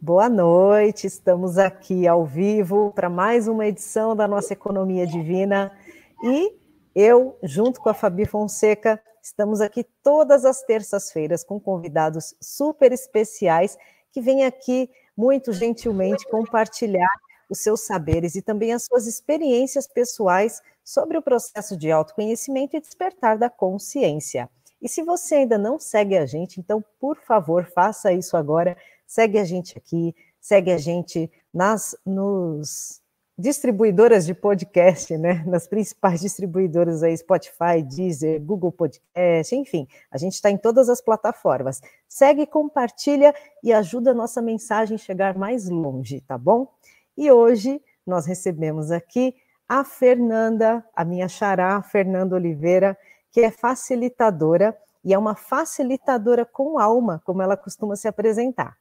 Boa noite, estamos aqui ao vivo para mais uma edição da nossa Economia Divina e eu, junto com a Fabi Fonseca, estamos aqui todas as terças-feiras com convidados super especiais que vêm aqui muito gentilmente compartilhar os seus saberes e também as suas experiências pessoais sobre o processo de autoconhecimento e despertar da consciência. E se você ainda não segue a gente, então, por favor, faça isso agora. Segue a gente aqui, segue a gente nas nos distribuidoras de podcast, né? Nas principais distribuidoras aí, Spotify, Deezer, Google Podcast, enfim, a gente está em todas as plataformas. Segue, compartilha e ajuda a nossa mensagem chegar mais longe, tá bom? E hoje nós recebemos aqui a Fernanda, a minha xará, Fernanda Oliveira, que é facilitadora e é uma facilitadora com alma, como ela costuma se apresentar.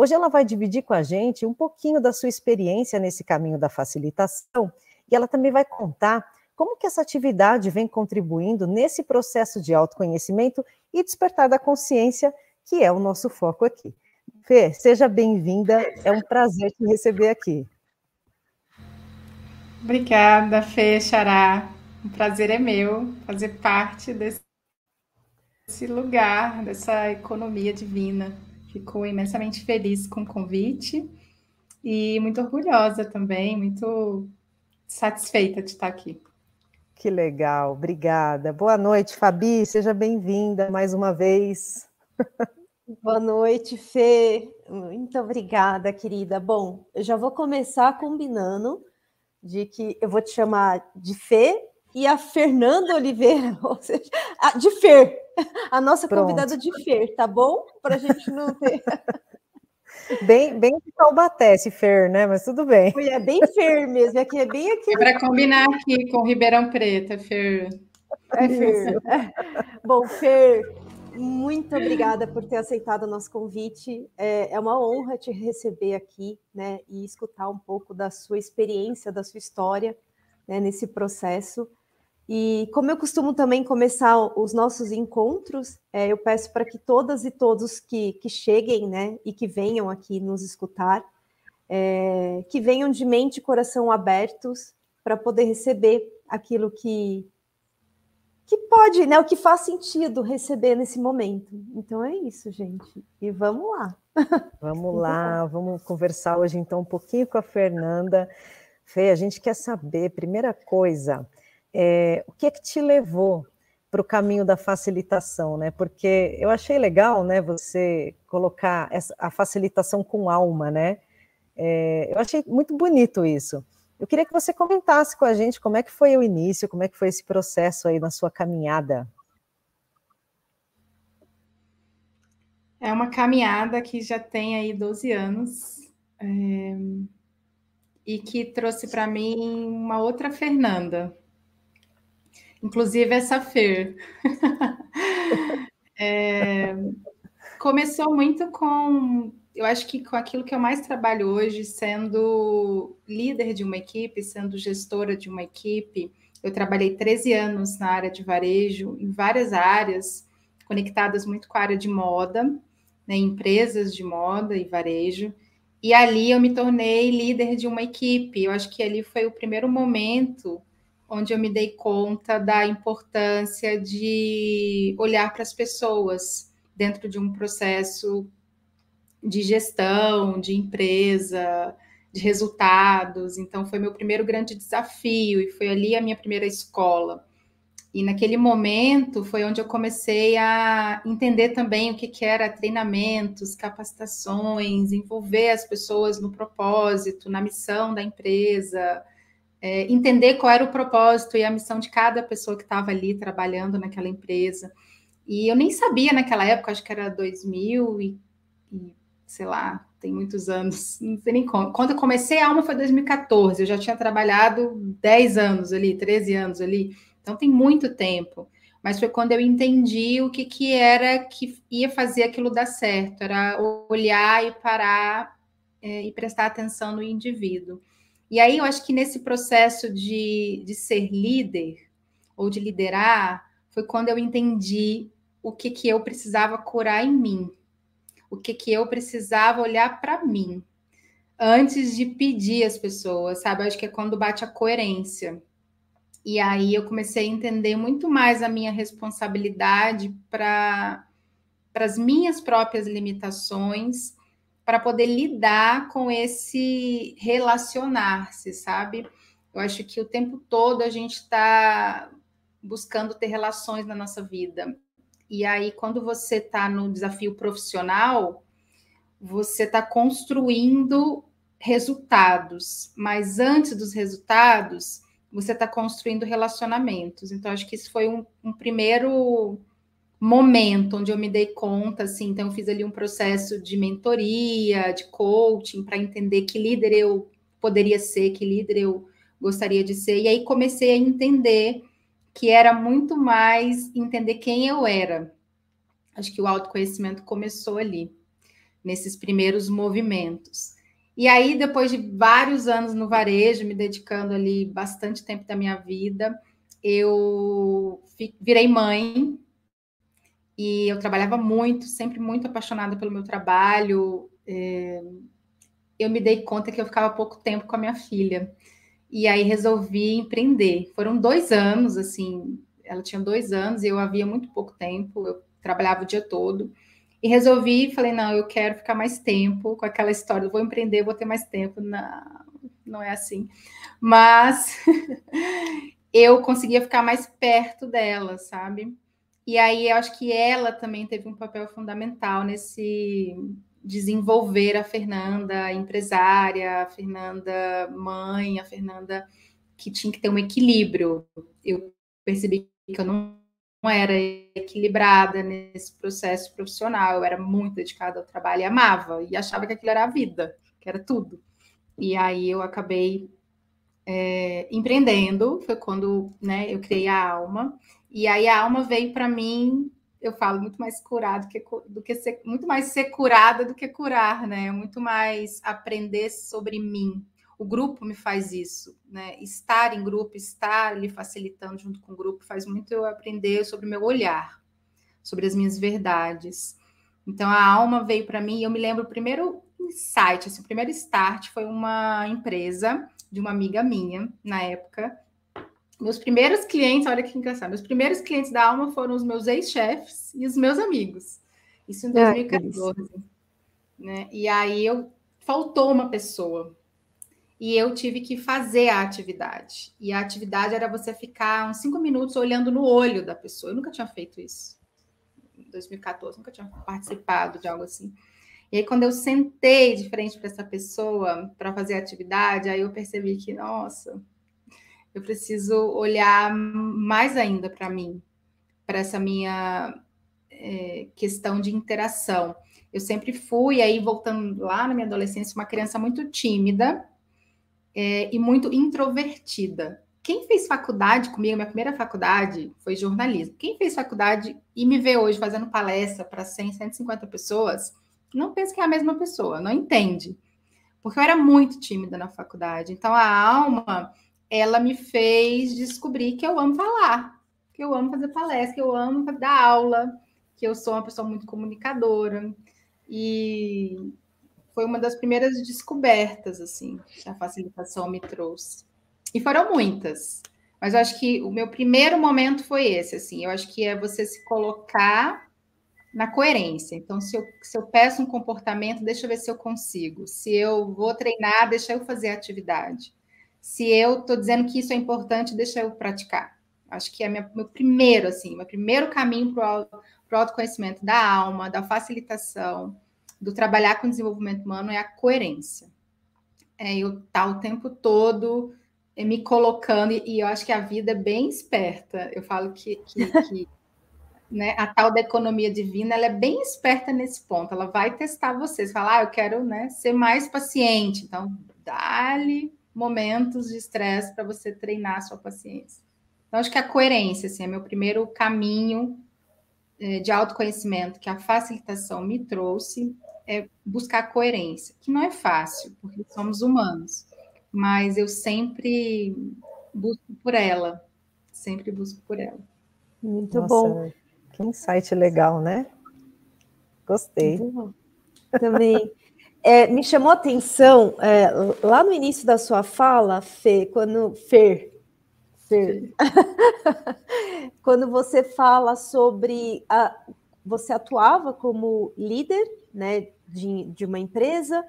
Hoje ela vai dividir com a gente um pouquinho da sua experiência nesse caminho da facilitação e ela também vai contar como que essa atividade vem contribuindo nesse processo de autoconhecimento e despertar da consciência, que é o nosso foco aqui. Fê, seja bem-vinda, é um prazer te receber aqui. Obrigada, Fê Xará. O prazer é meu fazer parte desse lugar, dessa economia divina. Fico imensamente feliz com o convite e muito orgulhosa também, muito satisfeita de estar aqui. Que legal, obrigada. Boa noite, Fabi, seja bem-vinda mais uma vez. Boa noite, Fê. Muito obrigada, querida. Bom, eu já vou começar combinando de que eu vou te chamar de Fê e a Fernanda Oliveira, ou seja, de Fer, a nossa Pronto. convidada de Fer, tá bom? Para a gente não ter. Bem, bem de Taubaté, esse Fer, né? Mas tudo bem. É bem Fer mesmo, aqui é bem aqui. É para combinar aqui com Ribeirão Preto, é Fer. É Fer. É. Bom, Fer, muito obrigada por ter aceitado o nosso convite. É, é, uma honra te receber aqui, né, e escutar um pouco da sua experiência, da sua história, né, nesse processo. E como eu costumo também começar os nossos encontros, é, eu peço para que todas e todos que, que cheguem, né, e que venham aqui nos escutar, é, que venham de mente e coração abertos para poder receber aquilo que que pode, né? O que faz sentido receber nesse momento. Então é isso, gente. E vamos lá. Vamos lá, vamos conversar hoje então um pouquinho com a Fernanda. Fê, a gente quer saber, primeira coisa, é, o que é que te levou para o caminho da facilitação, né? Porque eu achei legal, né, você colocar essa, a facilitação com alma, né? É, eu achei muito bonito isso. Eu queria que você comentasse com a gente como é que foi o início, como é que foi esse processo aí na sua caminhada. É uma caminhada que já tem aí 12 anos é, e que trouxe para mim uma outra Fernanda, inclusive essa Fer. é, começou muito com eu acho que com aquilo que eu mais trabalho hoje, sendo líder de uma equipe, sendo gestora de uma equipe, eu trabalhei 13 anos na área de varejo, em várias áreas, conectadas muito com a área de moda, né, empresas de moda e varejo. E ali eu me tornei líder de uma equipe. Eu acho que ali foi o primeiro momento onde eu me dei conta da importância de olhar para as pessoas dentro de um processo de gestão, de empresa, de resultados. Então, foi meu primeiro grande desafio e foi ali a minha primeira escola. E naquele momento foi onde eu comecei a entender também o que, que era treinamentos, capacitações, envolver as pessoas no propósito, na missão da empresa, é, entender qual era o propósito e a missão de cada pessoa que estava ali trabalhando naquela empresa. E eu nem sabia naquela época, acho que era 2000 e, e sei lá, tem muitos anos, não sei nem como. Quando eu comecei a Alma foi 2014, eu já tinha trabalhado 10 anos ali, 13 anos ali, então tem muito tempo. Mas foi quando eu entendi o que, que era que ia fazer aquilo dar certo, era olhar e parar é, e prestar atenção no indivíduo. E aí eu acho que nesse processo de, de ser líder ou de liderar, foi quando eu entendi o que, que eu precisava curar em mim, o que, que eu precisava olhar para mim antes de pedir às pessoas, sabe? Eu acho que é quando bate a coerência. E aí eu comecei a entender muito mais a minha responsabilidade para as minhas próprias limitações, para poder lidar com esse relacionar-se, sabe? Eu acho que o tempo todo a gente está buscando ter relações na nossa vida. E aí, quando você está no desafio profissional, você está construindo resultados, mas antes dos resultados, você está construindo relacionamentos. Então, acho que isso foi um, um, primeiro momento onde eu me dei conta, assim, então eu fiz ali um processo de mentoria, de coaching, para entender que líder eu poderia ser, que líder eu gostaria de ser, e aí comecei a entender que era muito mais entender quem eu era. Acho que o autoconhecimento começou ali, nesses primeiros movimentos. E aí, depois de vários anos no varejo, me dedicando ali bastante tempo da minha vida, eu virei mãe e eu trabalhava muito, sempre muito apaixonada pelo meu trabalho. É, eu me dei conta que eu ficava pouco tempo com a minha filha. E aí resolvi empreender. Foram dois anos, assim, ela tinha dois anos e eu havia muito pouco tempo, eu trabalhava o dia todo. E resolvi, falei, não, eu quero ficar mais tempo com aquela história, vou empreender, vou ter mais tempo. Não, não é assim. Mas eu conseguia ficar mais perto dela, sabe? E aí eu acho que ela também teve um papel fundamental nesse desenvolver a Fernanda empresária, a Fernanda mãe, a Fernanda que tinha que ter um equilíbrio. Eu percebi que eu não não era equilibrada nesse processo profissional. Eu era muito dedicada ao trabalho e amava, e achava que aquilo era a vida, que era tudo. E aí eu acabei é, empreendendo, foi quando né, eu criei a alma, e aí a alma veio para mim, eu falo, muito mais curado que, do que ser, muito mais ser curada do que curar, né? Muito mais aprender sobre mim, o grupo me faz isso, né? Estar em grupo, estar lhe facilitando junto com o grupo, faz muito eu aprender sobre o meu olhar, sobre as minhas verdades. Então a alma veio para mim, e eu me lembro o primeiro insight, assim, o primeiro start foi uma empresa de uma amiga minha na época. Meus primeiros clientes, olha que engraçado, meus primeiros clientes da alma foram os meus ex-chefes e os meus amigos. Isso em 2014. É, né? E aí eu faltou uma pessoa e eu tive que fazer a atividade. E a atividade era você ficar uns cinco minutos olhando no olho da pessoa. Eu nunca tinha feito isso. Em 2014, nunca tinha participado de algo assim. E aí, quando eu sentei de frente para essa pessoa para fazer a atividade, aí eu percebi que, nossa, eu preciso olhar mais ainda para mim, para essa minha é, questão de interação. Eu sempre fui, aí voltando lá na minha adolescência, uma criança muito tímida, é, e muito introvertida. Quem fez faculdade comigo, minha primeira faculdade foi jornalismo. Quem fez faculdade e me vê hoje fazendo palestra para 100, 150 pessoas, não pensa que é a mesma pessoa, não entende. Porque eu era muito tímida na faculdade. Então a alma, ela me fez descobrir que eu amo falar, que eu amo fazer palestra, que eu amo dar aula, que eu sou uma pessoa muito comunicadora. E foi uma das primeiras descobertas assim que a facilitação me trouxe. E foram muitas. Mas eu acho que o meu primeiro momento foi esse, assim. Eu acho que é você se colocar na coerência. Então, se eu, se eu peço um comportamento, deixa eu ver se eu consigo. Se eu vou treinar, deixa eu fazer a atividade. Se eu estou dizendo que isso é importante, deixa eu praticar. Acho que é minha, meu primeiro, assim, meu primeiro caminho para o autoconhecimento da alma, da facilitação, do trabalhar com desenvolvimento humano é a coerência. É eu estar tá o tempo todo é, me colocando, e eu acho que a vida é bem esperta. Eu falo que, que, que né, a tal da economia divina ela é bem esperta nesse ponto. Ela vai testar vocês, falar, ah, eu quero né, ser mais paciente. Então, dá-lhe momentos de estresse para você treinar a sua paciência. Então, acho que a coerência assim, é meu primeiro caminho é, de autoconhecimento que a facilitação me trouxe é buscar coerência, que não é fácil, porque somos humanos, mas eu sempre busco por ela, sempre busco por ela. Muito Nossa, bom. Que insight legal, né? Gostei. Também. É, me chamou a atenção é, lá no início da sua fala, Fê, quando Fer, Fer. quando você fala sobre a, você atuava como líder, né, de, de uma empresa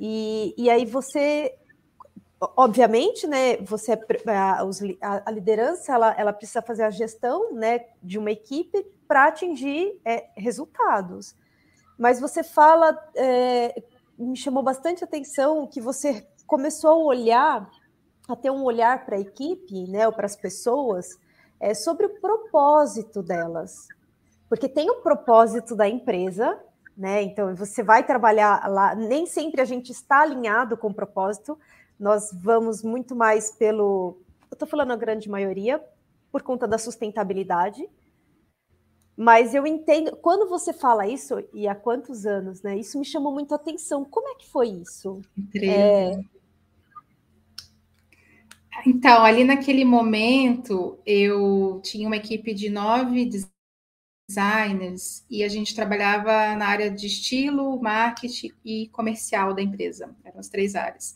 e, e aí você obviamente, né, você é a, a, liderança ela, ela precisa fazer a gestão, né, de uma equipe para atingir é, resultados. Mas você fala, é, me chamou bastante atenção que você começou a olhar, a ter um olhar para a equipe, né, ou para as pessoas, é, sobre o propósito delas, porque tem o propósito da empresa, né? Então você vai trabalhar lá, nem sempre a gente está alinhado com o propósito, nós vamos muito mais pelo. Eu estou falando a grande maioria, por conta da sustentabilidade. Mas eu entendo, quando você fala isso, e há quantos anos, né? Isso me chamou muito a atenção. Como é que foi isso? É... Então, ali naquele momento, eu tinha uma equipe de nove designers e a gente trabalhava na área de estilo, marketing e comercial da empresa. Eram as três áreas.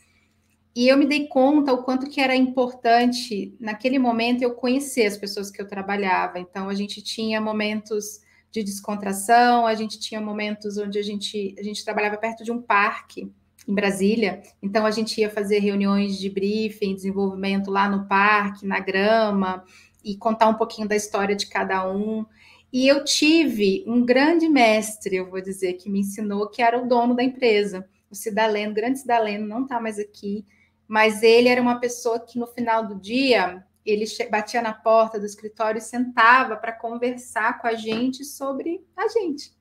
E eu me dei conta o quanto que era importante, naquele momento, eu conhecer as pessoas que eu trabalhava. Então, a gente tinha momentos de descontração, a gente tinha momentos onde a gente, a gente trabalhava perto de um parque em Brasília. Então, a gente ia fazer reuniões de briefing, desenvolvimento lá no parque, na grama, e contar um pouquinho da história de cada um. E eu tive um grande mestre, eu vou dizer, que me ensinou, que era o dono da empresa, o Cidaleno, o grande Cidaleno, não está mais aqui mas ele era uma pessoa que no final do dia ele batia na porta do escritório e sentava para conversar com a gente sobre a gente.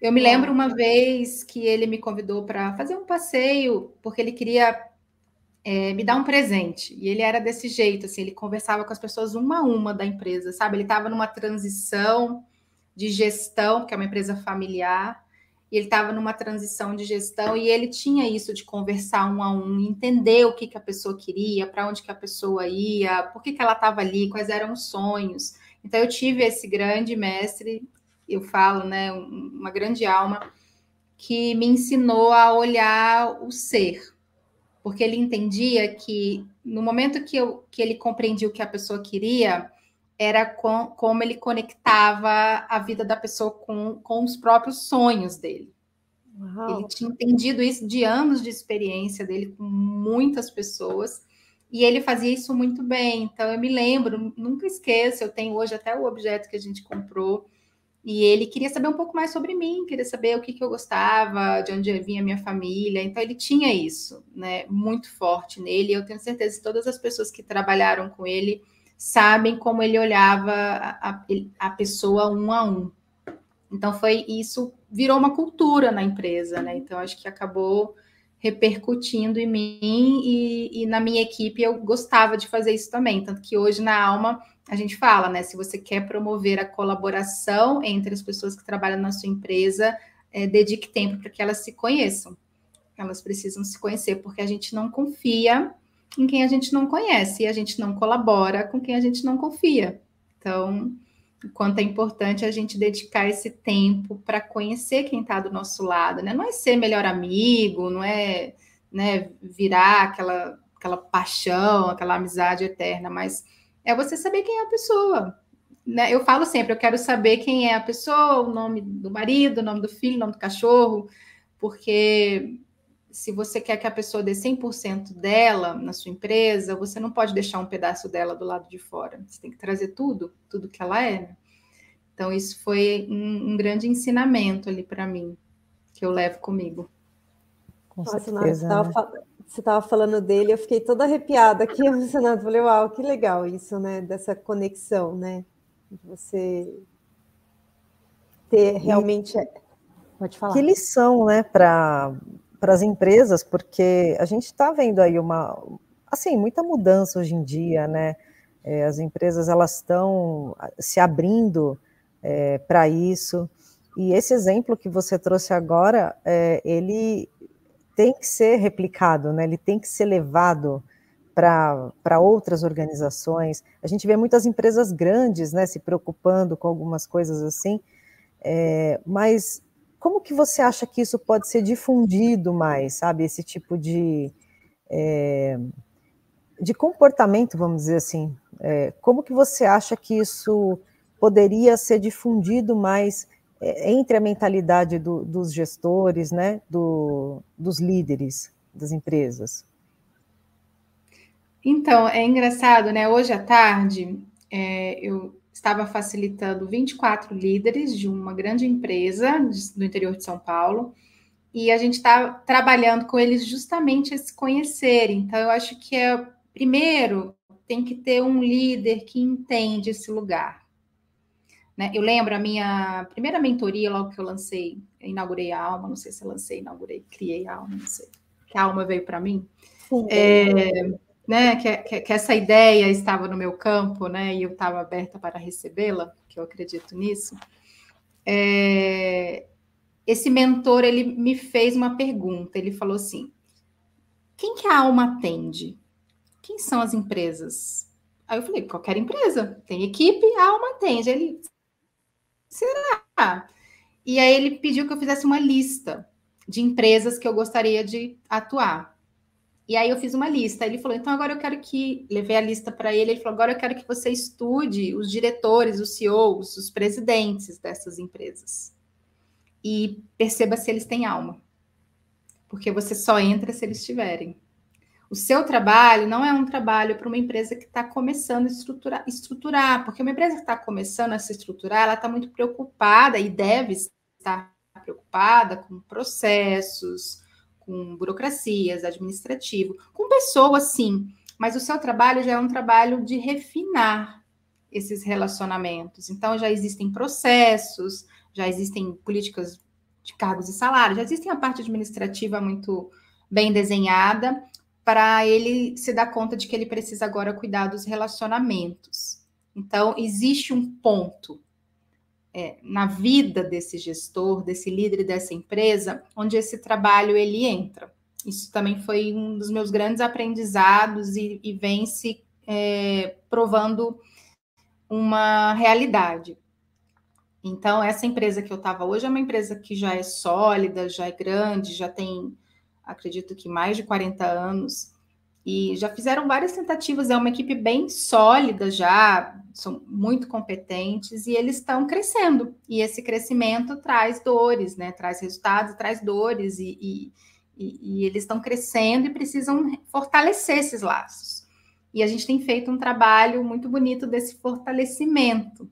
Eu me lembro uma vez que ele me convidou para fazer um passeio, porque ele queria é, me dar um presente. E ele era desse jeito, assim, ele conversava com as pessoas uma a uma da empresa, sabe? Ele estava numa transição de gestão, que é uma empresa familiar, e ele estava numa transição de gestão e ele tinha isso de conversar um a um, entender o que, que a pessoa queria, para onde que a pessoa ia, por que, que ela estava ali, quais eram os sonhos. Então eu tive esse grande mestre, eu falo, né, uma grande alma que me ensinou a olhar o ser, porque ele entendia que no momento que, eu, que ele compreendia o que a pessoa queria, era com, como ele conectava a vida da pessoa com, com os próprios sonhos dele. Uau. Ele tinha entendido isso de anos de experiência dele com muitas pessoas, e ele fazia isso muito bem. Então, eu me lembro, nunca esqueço, eu tenho hoje até o objeto que a gente comprou, e ele queria saber um pouco mais sobre mim, queria saber o que, que eu gostava, de onde vinha a minha família. Então, ele tinha isso, né, muito forte nele. Eu tenho certeza que todas as pessoas que trabalharam com ele sabem como ele olhava a, a pessoa um a um. Então foi isso virou uma cultura na empresa, né? Então acho que acabou repercutindo em mim e, e, na minha equipe eu gostava de fazer isso também, tanto que hoje na Alma a gente fala, né? Se você quer promover a colaboração entre as pessoas que trabalham na sua empresa, é, dedique tempo para que elas se conheçam. Elas precisam se conhecer, porque a gente não confia em quem a gente não conhece e a gente não colabora com quem a gente não confia. Então, o quanto é importante a gente dedicar esse tempo para conhecer quem está do nosso lado, né? Não é ser melhor amigo, não é né, virar aquela, aquela paixão, aquela amizade eterna, mas é você saber quem é a pessoa. Né? Eu falo sempre, eu quero saber quem é a pessoa, o nome do marido, o nome do filho, o nome do cachorro, porque se você quer que a pessoa dê 100% dela na sua empresa, você não pode deixar um pedaço dela do lado de fora. Você tem que trazer tudo, tudo que ela é. Né? Então, isso foi um, um grande ensinamento ali para mim, que eu levo comigo. Com Nossa, certeza, Nara, você estava né? falando dele, eu fiquei toda arrepiada aqui, emocionada. Falei, uau, que legal isso, né? Dessa conexão, né? Você ter realmente. E... Pode falar. Que lição, né, para para as empresas, porque a gente está vendo aí uma, assim, muita mudança hoje em dia, né? É, as empresas elas estão se abrindo é, para isso. E esse exemplo que você trouxe agora, é, ele tem que ser replicado, né? Ele tem que ser levado para outras organizações. A gente vê muitas empresas grandes, né, se preocupando com algumas coisas assim, é, mas como que você acha que isso pode ser difundido mais, sabe? Esse tipo de, é, de comportamento, vamos dizer assim. É, como que você acha que isso poderia ser difundido mais é, entre a mentalidade do, dos gestores, né, do, dos líderes das empresas? Então, é engraçado, né? Hoje à tarde, é, eu estava facilitando 24 líderes de uma grande empresa do interior de São Paulo, e a gente está trabalhando com eles justamente a se conhecer. Então, eu acho que é primeiro tem que ter um líder que entende esse lugar. Né? Eu lembro a minha primeira mentoria, logo que eu lancei, inaugurei a Alma, não sei se eu lancei, inaugurei, criei a Alma, não sei, que a Alma veio para mim. É, né, que, que, que, essa ideia estava no meu campo, né, e eu estava aberta para recebê-la, que eu acredito nisso. É, esse mentor ele me fez uma pergunta. Ele falou assim: quem que a alma atende? Quem são as empresas? Aí eu falei: qualquer empresa. Tem equipe, a alma atende. Ele, será? E aí ele pediu que eu fizesse uma lista de empresas que eu gostaria de atuar. E aí eu fiz uma lista. Ele falou: então agora eu quero que. Levei a lista para ele. Ele falou: agora eu quero que você estude os diretores, os CEOs, os presidentes dessas empresas. E perceba se eles têm alma. Porque você só entra se eles tiverem. O seu trabalho não é um trabalho para uma empresa que está começando a estruturar, estruturar, porque uma empresa que está começando a se estruturar, ela está muito preocupada e deve estar preocupada com processos, com burocracias, administrativo, com pessoas, sim, mas o seu trabalho já é um trabalho de refinar esses relacionamentos. Então, já existem processos, já existem políticas de cargos e salários, já existe a parte administrativa muito bem desenhada para ele se dar conta de que ele precisa agora cuidar dos relacionamentos. Então, existe um ponto é, na vida desse gestor, desse líder dessa empresa, onde esse trabalho ele entra. Isso também foi um dos meus grandes aprendizados e, e vem se é, provando uma realidade. Então, essa empresa que eu estava hoje é uma empresa que já é sólida, já é grande, já tem, acredito que mais de 40 anos, e já fizeram várias tentativas, é uma equipe bem sólida já, são muito competentes e eles estão crescendo. E esse crescimento traz dores, né? Traz resultados, traz dores, e, e, e, eles estão crescendo e precisam fortalecer esses laços. E a gente tem feito um trabalho muito bonito desse fortalecimento,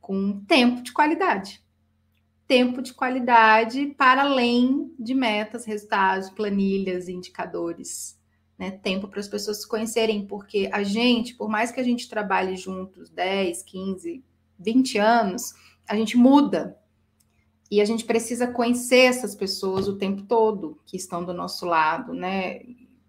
com tempo de qualidade. Tempo de qualidade para além de metas, resultados, planilhas, indicadores né, tempo para as pessoas se conhecerem, porque a gente, por mais que a gente trabalhe juntos 10, 15, 20 anos, a gente muda. E a gente precisa conhecer essas pessoas o tempo todo que estão do nosso lado, né?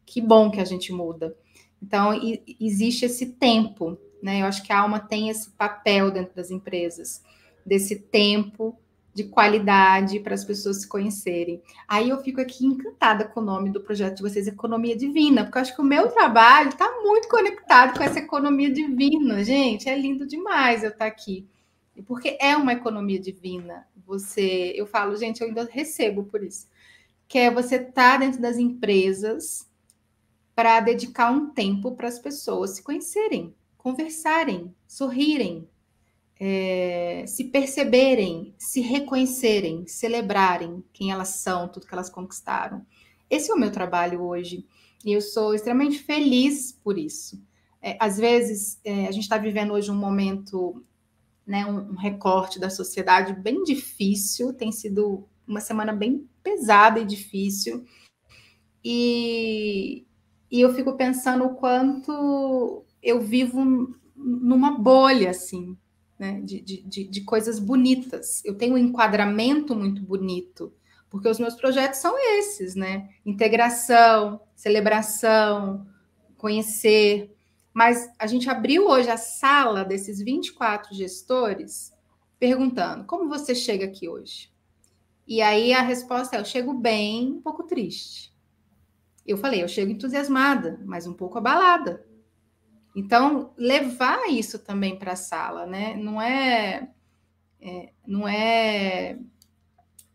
Que bom que a gente muda. Então, existe esse tempo, né? Eu acho que a alma tem esse papel dentro das empresas, desse tempo de qualidade para as pessoas se conhecerem. Aí eu fico aqui encantada com o nome do projeto de vocês, Economia Divina, porque eu acho que o meu trabalho está muito conectado com essa economia divina. Gente, é lindo demais eu estar aqui. Porque é uma economia divina. Você, eu falo, gente, eu ainda recebo por isso. Que é você estar tá dentro das empresas para dedicar um tempo para as pessoas se conhecerem, conversarem, sorrirem, é, se perceberem, se reconhecerem, celebrarem quem elas são, tudo que elas conquistaram. Esse é o meu trabalho hoje e eu sou extremamente feliz por isso. É, às vezes, é, a gente está vivendo hoje um momento, né, um, um recorte da sociedade bem difícil, tem sido uma semana bem pesada e difícil. E, e eu fico pensando o quanto eu vivo numa bolha, assim, né, de, de, de coisas bonitas. Eu tenho um enquadramento muito bonito, porque os meus projetos são esses, né? Integração, celebração, conhecer. Mas a gente abriu hoje a sala desses 24 gestores perguntando: como você chega aqui hoje? E aí a resposta é: eu chego bem, um pouco triste. Eu falei: eu chego entusiasmada, mas um pouco abalada. Então, levar isso também para a sala, né? Não é, é, não é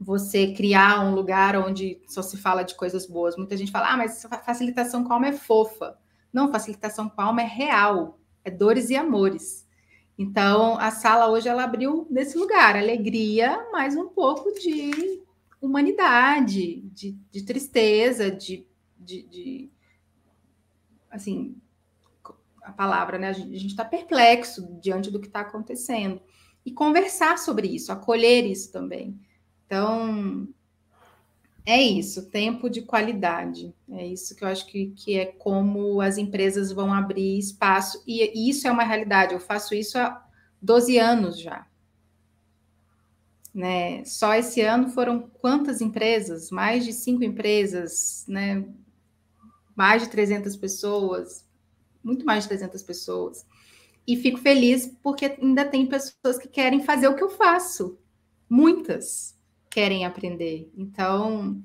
você criar um lugar onde só se fala de coisas boas. Muita gente fala, ah, mas facilitação com alma é fofa. Não, facilitação com alma é real, é dores e amores. Então, a sala hoje ela abriu nesse lugar, alegria, mas um pouco de humanidade, de, de tristeza, de, de, de, assim, a palavra, né? A gente está perplexo diante do que está acontecendo. E conversar sobre isso, acolher isso também. Então, é isso, tempo de qualidade. É isso que eu acho que, que é como as empresas vão abrir espaço. E, e isso é uma realidade. Eu faço isso há 12 anos já. Né? Só esse ano foram quantas empresas? Mais de cinco empresas, né? mais de 300 pessoas, muito mais de 300 pessoas. E fico feliz porque ainda tem pessoas que querem fazer o que eu faço. Muitas querem aprender. Então,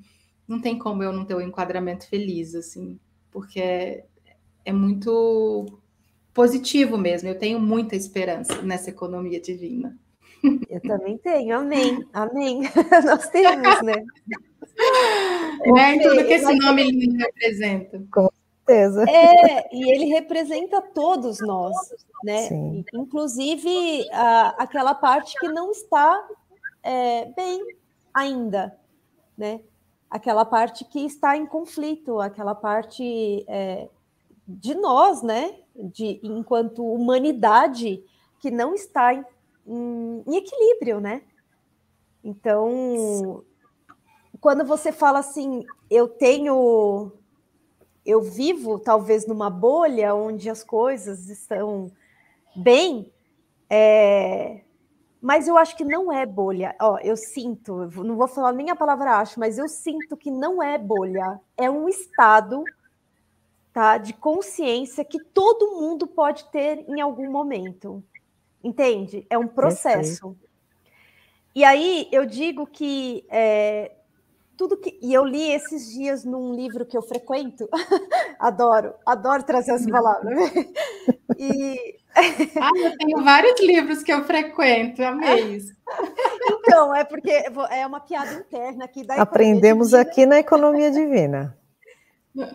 não tem como eu não ter o um enquadramento feliz, assim, porque é, é muito positivo mesmo. Eu tenho muita esperança nessa economia divina. Eu também tenho, amém, amém. Nós temos, né? né? Tudo que esse nome lindo representa. Com certeza. É, e ele representa todos nós, né? Sim. Inclusive a, aquela parte que não está é, bem ainda, né? Aquela parte que está em conflito, aquela parte é, de nós, né? De enquanto humanidade que não está em, em, em equilíbrio, né? Então, quando você fala assim, eu tenho, eu vivo talvez numa bolha onde as coisas estão bem, é, mas eu acho que não é bolha. Ó, eu sinto, não vou falar nem a palavra acho, mas eu sinto que não é bolha. É um estado tá, de consciência que todo mundo pode ter em algum momento. Entende? É um processo. E aí eu digo que é, tudo que. E eu li esses dias num livro que eu frequento, adoro, adoro trazer as palavras. e. ah, eu tenho vários livros que eu frequento, amei isso. Então, é porque é uma piada interna aqui da Aprendemos aqui na Economia Divina.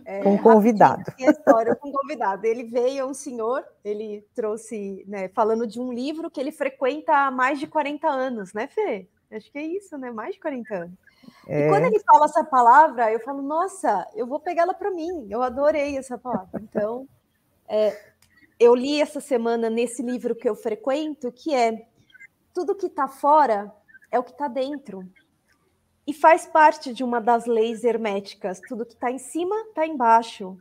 É, com um convidado. História com um convidado. Ele veio, um senhor, ele trouxe, né, falando de um livro que ele frequenta há mais de 40 anos, né, Fê? Acho que é isso, né? Mais de 40 anos. É. E quando ele fala essa palavra, eu falo, nossa, eu vou pegar ela para mim. Eu adorei essa palavra. Então, é, eu li essa semana nesse livro que eu frequento, que é tudo que está fora é o que está dentro. E faz parte de uma das leis herméticas. Tudo que está em cima está embaixo.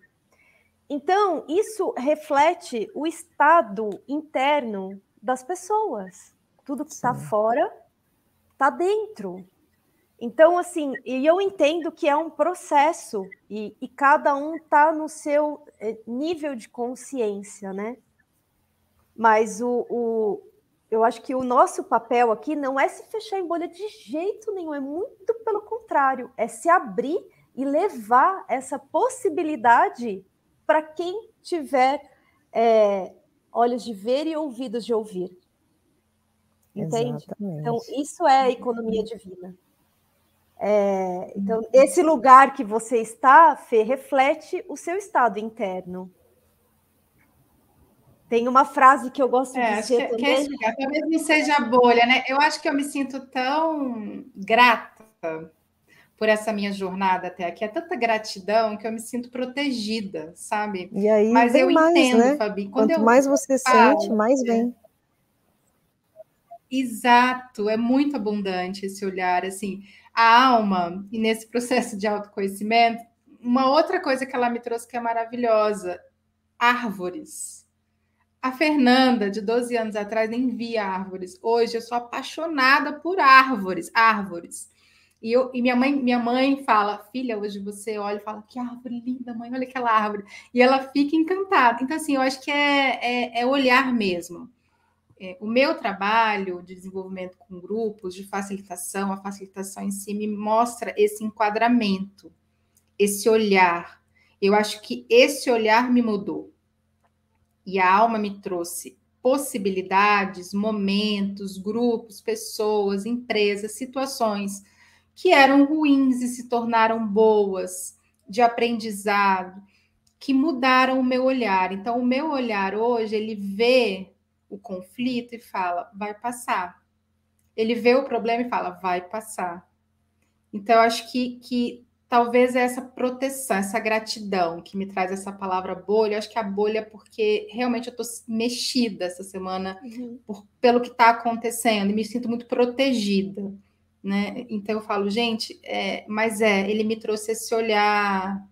Então, isso reflete o estado interno das pessoas. Tudo que está fora está dentro. Então, assim, e eu entendo que é um processo e, e cada um está no seu eh, nível de consciência, né? Mas o, o, eu acho que o nosso papel aqui não é se fechar em bolha de jeito nenhum, é muito pelo contrário, é se abrir e levar essa possibilidade para quem tiver é, olhos de ver e ouvidos de ouvir. Entende? Exatamente. Então, isso é a economia divina. É, então, esse lugar que você está, Fê, reflete o seu estado interno. Tem uma frase que eu gosto é, de dizer também. Que, talvez não seja bolha, né? Eu acho que eu me sinto tão grata por essa minha jornada até aqui. É tanta gratidão que eu me sinto protegida, sabe? E aí Mas eu mais, entendo, né? Fabi. Quanto mais você falo, sente, mais vem. Exato, é muito abundante esse olhar, assim a alma e nesse processo de autoconhecimento, uma outra coisa que ela me trouxe que é maravilhosa: árvores. A Fernanda, de 12 anos atrás, nem via árvores. Hoje eu sou apaixonada por árvores, árvores. E, eu, e minha, mãe, minha mãe fala, filha, hoje você olha e fala, que árvore linda, mãe, olha aquela árvore. E ela fica encantada. Então, assim, eu acho que é, é, é olhar mesmo é, o meu trabalho de desenvolvimento com grupos, de facilitação, a facilitação em si me mostra esse enquadramento, esse olhar. Eu acho que esse olhar me mudou. E a alma me trouxe possibilidades, momentos, grupos, pessoas, empresas, situações que eram ruins e se tornaram boas, de aprendizado, que mudaram o meu olhar. Então, o meu olhar hoje, ele vê o conflito e fala, vai passar. Ele vê o problema e fala, vai passar. Então, eu acho que, que talvez é essa proteção, essa gratidão que me traz essa palavra bolha. Eu acho que a bolha é porque realmente eu estou mexida essa semana uhum. por, pelo que está acontecendo e me sinto muito protegida. Né? Então eu falo, gente, é, mas é, ele me trouxe esse olhar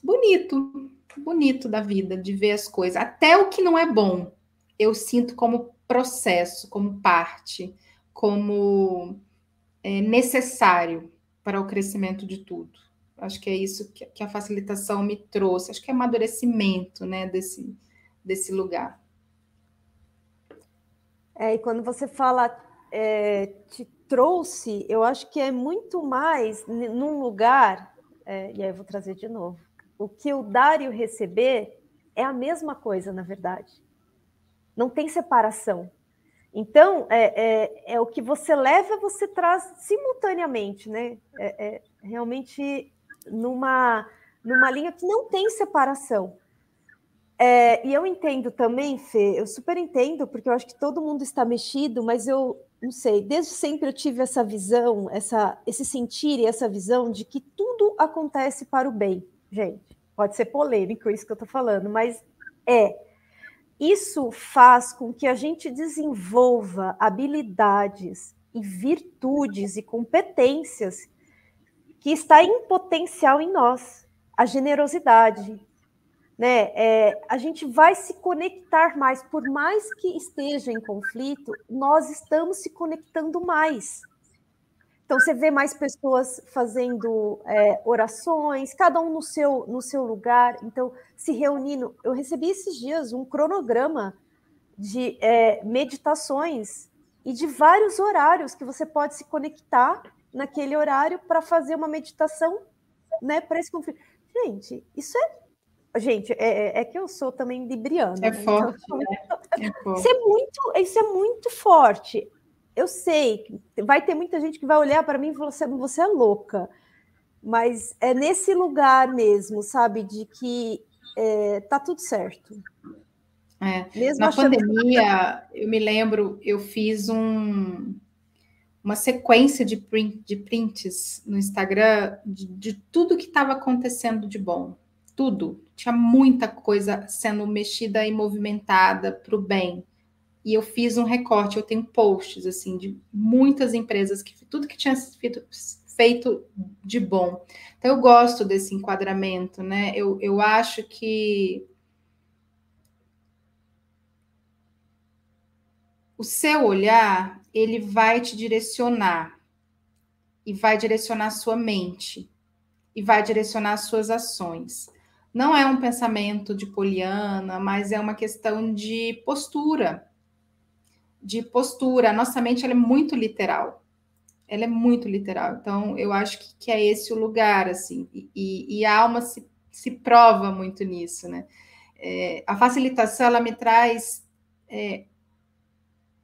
bonito, bonito da vida, de ver as coisas. Até o que não é bom, eu sinto como processo, como parte, como é, necessário para o crescimento de tudo. Acho que é isso que, que a facilitação me trouxe. Acho que é amadurecimento né, desse, desse lugar. É, e quando você fala é, te trouxe, eu acho que é muito mais num lugar, é, e aí eu vou trazer de novo, o que o dar e o receber é a mesma coisa, na verdade. Não tem separação. Então, é, é, é o que você leva, você traz simultaneamente, né? É, é, realmente numa, numa linha que não tem separação. É, e eu entendo também, Fê, eu super entendo, porque eu acho que todo mundo está mexido, mas eu não sei, desde sempre eu tive essa visão, essa, esse sentir e essa visão de que tudo acontece para o bem, gente. Pode ser polêmico isso que eu estou falando, mas é. Isso faz com que a gente desenvolva habilidades e virtudes e competências que está em potencial em nós. A generosidade, né? É, a gente vai se conectar mais, por mais que esteja em conflito, nós estamos se conectando mais. Então você vê mais pessoas fazendo é, orações, cada um no seu no seu lugar. Então se reunindo. Eu recebi esses dias um cronograma de é, meditações e de vários horários que você pode se conectar naquele horário para fazer uma meditação, né? Para esse conflito. Gente, isso é Gente, é, é, é que eu sou também libriana. É né? forte. Então, né? é forte. Isso, é muito, isso é muito forte. Eu sei, vai ter muita gente que vai olhar para mim e falar assim, você é louca. Mas é nesse lugar mesmo, sabe, de que é, tá tudo certo. É. Mesmo Na pandemia, que... eu me lembro, eu fiz um, uma sequência de, print, de prints no Instagram de, de tudo que estava acontecendo de bom tudo. Tinha muita coisa sendo mexida e movimentada para o bem. E eu fiz um recorte, eu tenho posts assim de muitas empresas que tudo que tinha feito, feito de bom. Então eu gosto desse enquadramento, né? Eu, eu acho que o seu olhar ele vai te direcionar e vai direcionar sua mente e vai direcionar as suas ações não é um pensamento de poliana, mas é uma questão de postura. De postura. A nossa mente é muito literal. Ela é muito literal. Então, eu acho que, que é esse o lugar, assim. E, e, a alma se, se prova muito nisso, né? É, a facilitação, ela me traz é,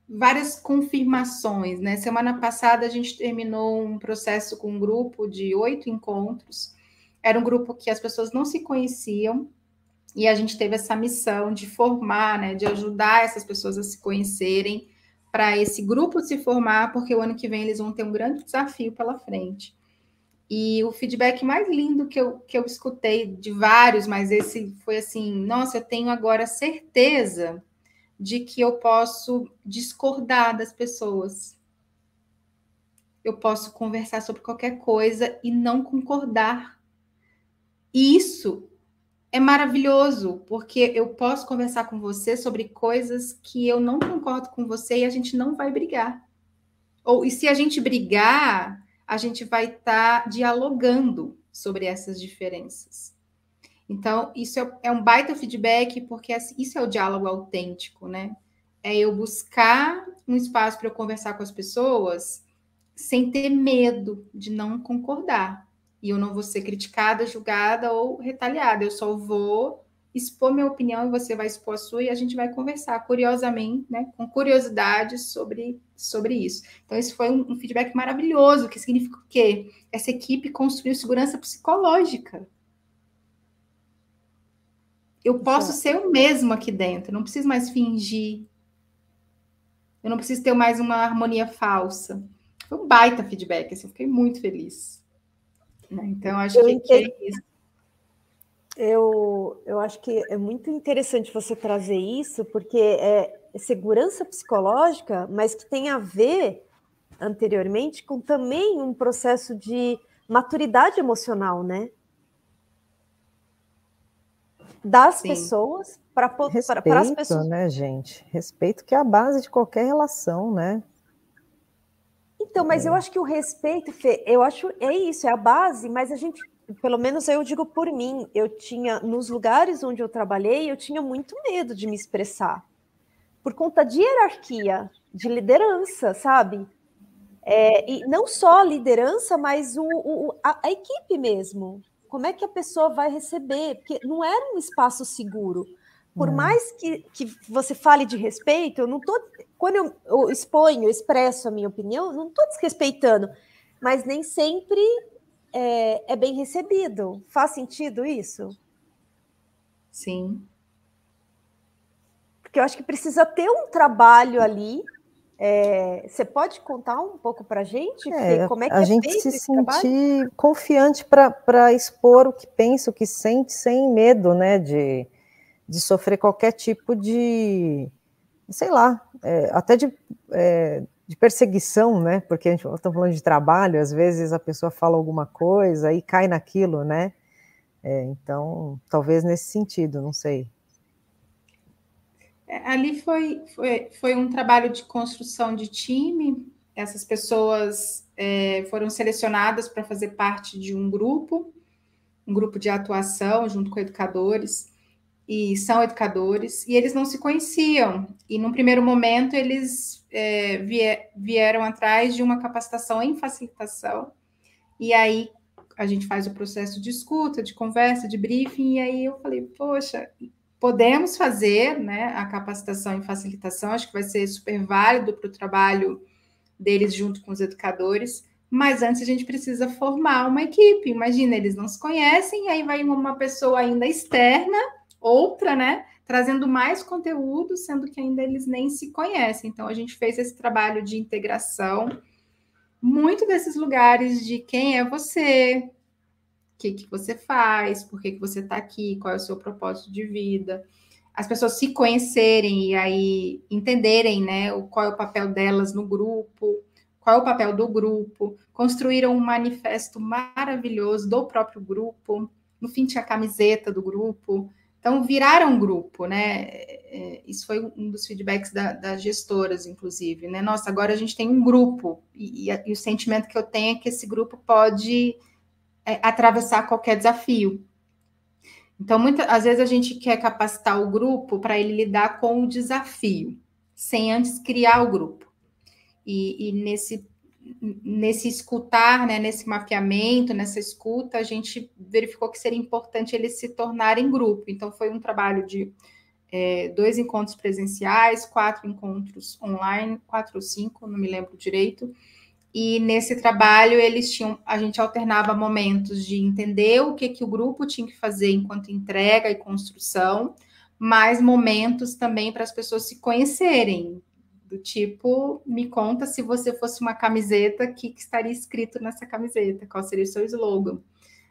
várias confirmações, né? Semana passada, a gente terminou um processo com um grupo de oito encontros era um grupo que as pessoas não se conheciam e a gente teve essa missão de formar, né, de ajudar essas pessoas a se conhecerem, para esse grupo se formar, porque o ano que vem eles vão ter um grande desafio pela frente. E o feedback mais lindo que eu, que eu escutei de vários, mas esse foi assim: nossa, eu tenho agora certeza de que eu posso discordar das pessoas. Eu posso conversar sobre qualquer coisa e não concordar isso é maravilhoso, porque eu posso conversar com você sobre coisas que eu não concordo com você e a gente não vai brigar. Ou e se a gente brigar, a gente vai estar tá dialogando sobre essas diferenças. Então, isso é, é um baita feedback, porque assim, isso é o diálogo autêntico, né? É eu buscar um espaço para eu conversar com as pessoas sem ter medo de não concordar e eu não vou ser criticada, julgada ou retaliada. Eu só vou expor minha opinião e você vai expor a sua e a gente vai conversar curiosamente, né, com curiosidade sobre, sobre isso. Então, esse foi um, um feedback maravilhoso, que significa o quê? Essa equipe construiu segurança psicológica. Eu posso ser o mesmo aqui dentro, não preciso mais fingir. Eu não preciso ter mais uma harmonia falsa. Foi um baita feedback, assim, eu fiquei muito feliz. Né? Então, acho eu que, é isso. Eu, eu acho que é muito interessante você trazer isso, porque é segurança psicológica, mas que tem a ver anteriormente com também um processo de maturidade emocional, né? Das Sim. pessoas para as pessoas. né, gente? Respeito que é a base de qualquer relação, né? Então, mas é. eu acho que o respeito, Fê, eu acho é isso, é a base, mas a gente pelo menos eu digo por mim, eu tinha, nos lugares onde eu trabalhei, eu tinha muito medo de me expressar. Por conta de hierarquia, de liderança, sabe? É, e não só a liderança, mas o, o a, a, equipe mesmo. Como é que a pessoa vai receber? Porque não era um espaço seguro. Por hum. mais que, que você fale de respeito, eu não tô. Quando eu, eu exponho, eu expresso a minha opinião, não estou desrespeitando. Mas nem sempre é, é bem recebido. Faz sentido isso? Sim. Porque eu acho que precisa ter um trabalho ali. É, você pode contar um pouco para a gente? É, como é que a é gente se sentir trabalho? confiante para expor o que pensa, o que sente, sem medo, né, de, de sofrer qualquer tipo de, sei lá, é, até de é, de perseguição, né? Porque a gente está falando de trabalho, às vezes a pessoa fala alguma coisa e cai naquilo, né? É, então, talvez nesse sentido, não sei. É, ali foi, foi, foi um trabalho de construção de time. Essas pessoas é, foram selecionadas para fazer parte de um grupo, um grupo de atuação junto com educadores e são educadores, e eles não se conheciam. E num primeiro momento eles é, vieram atrás de uma capacitação em facilitação, e aí a gente faz o processo de escuta, de conversa, de briefing, e aí eu falei, poxa, podemos fazer né, a capacitação em facilitação, acho que vai ser super válido para o trabalho deles junto com os educadores, mas antes a gente precisa formar uma equipe. Imagina, eles não se conhecem, aí vai uma pessoa ainda externa outra, né? Trazendo mais conteúdo, sendo que ainda eles nem se conhecem. Então, a gente fez esse trabalho de integração, muito desses lugares de quem é você, o que, que você faz, por que, que você está aqui, qual é o seu propósito de vida. As pessoas se conhecerem e aí entenderem né, qual é o papel delas no grupo, qual é o papel do grupo, construíram um manifesto maravilhoso do próprio grupo. No fim, tinha a camiseta do grupo, então, viraram um grupo, né? É, isso foi um dos feedbacks da, das gestoras, inclusive, né? Nossa, agora a gente tem um grupo, e, e, e o sentimento que eu tenho é que esse grupo pode é, atravessar qualquer desafio. Então, muitas às vezes a gente quer capacitar o grupo para ele lidar com o desafio, sem antes criar o grupo. E, e nesse nesse escutar, né, nesse mapeamento, nessa escuta, a gente verificou que seria importante eles se tornarem grupo. Então, foi um trabalho de é, dois encontros presenciais, quatro encontros online, quatro ou cinco, não me lembro direito. E nesse trabalho eles tinham, a gente alternava momentos de entender o que, que o grupo tinha que fazer enquanto entrega e construção, mais momentos também para as pessoas se conhecerem, do tipo, me conta se você fosse uma camiseta, o que, que, estaria escrito nessa camiseta, qual seria o seu slogan.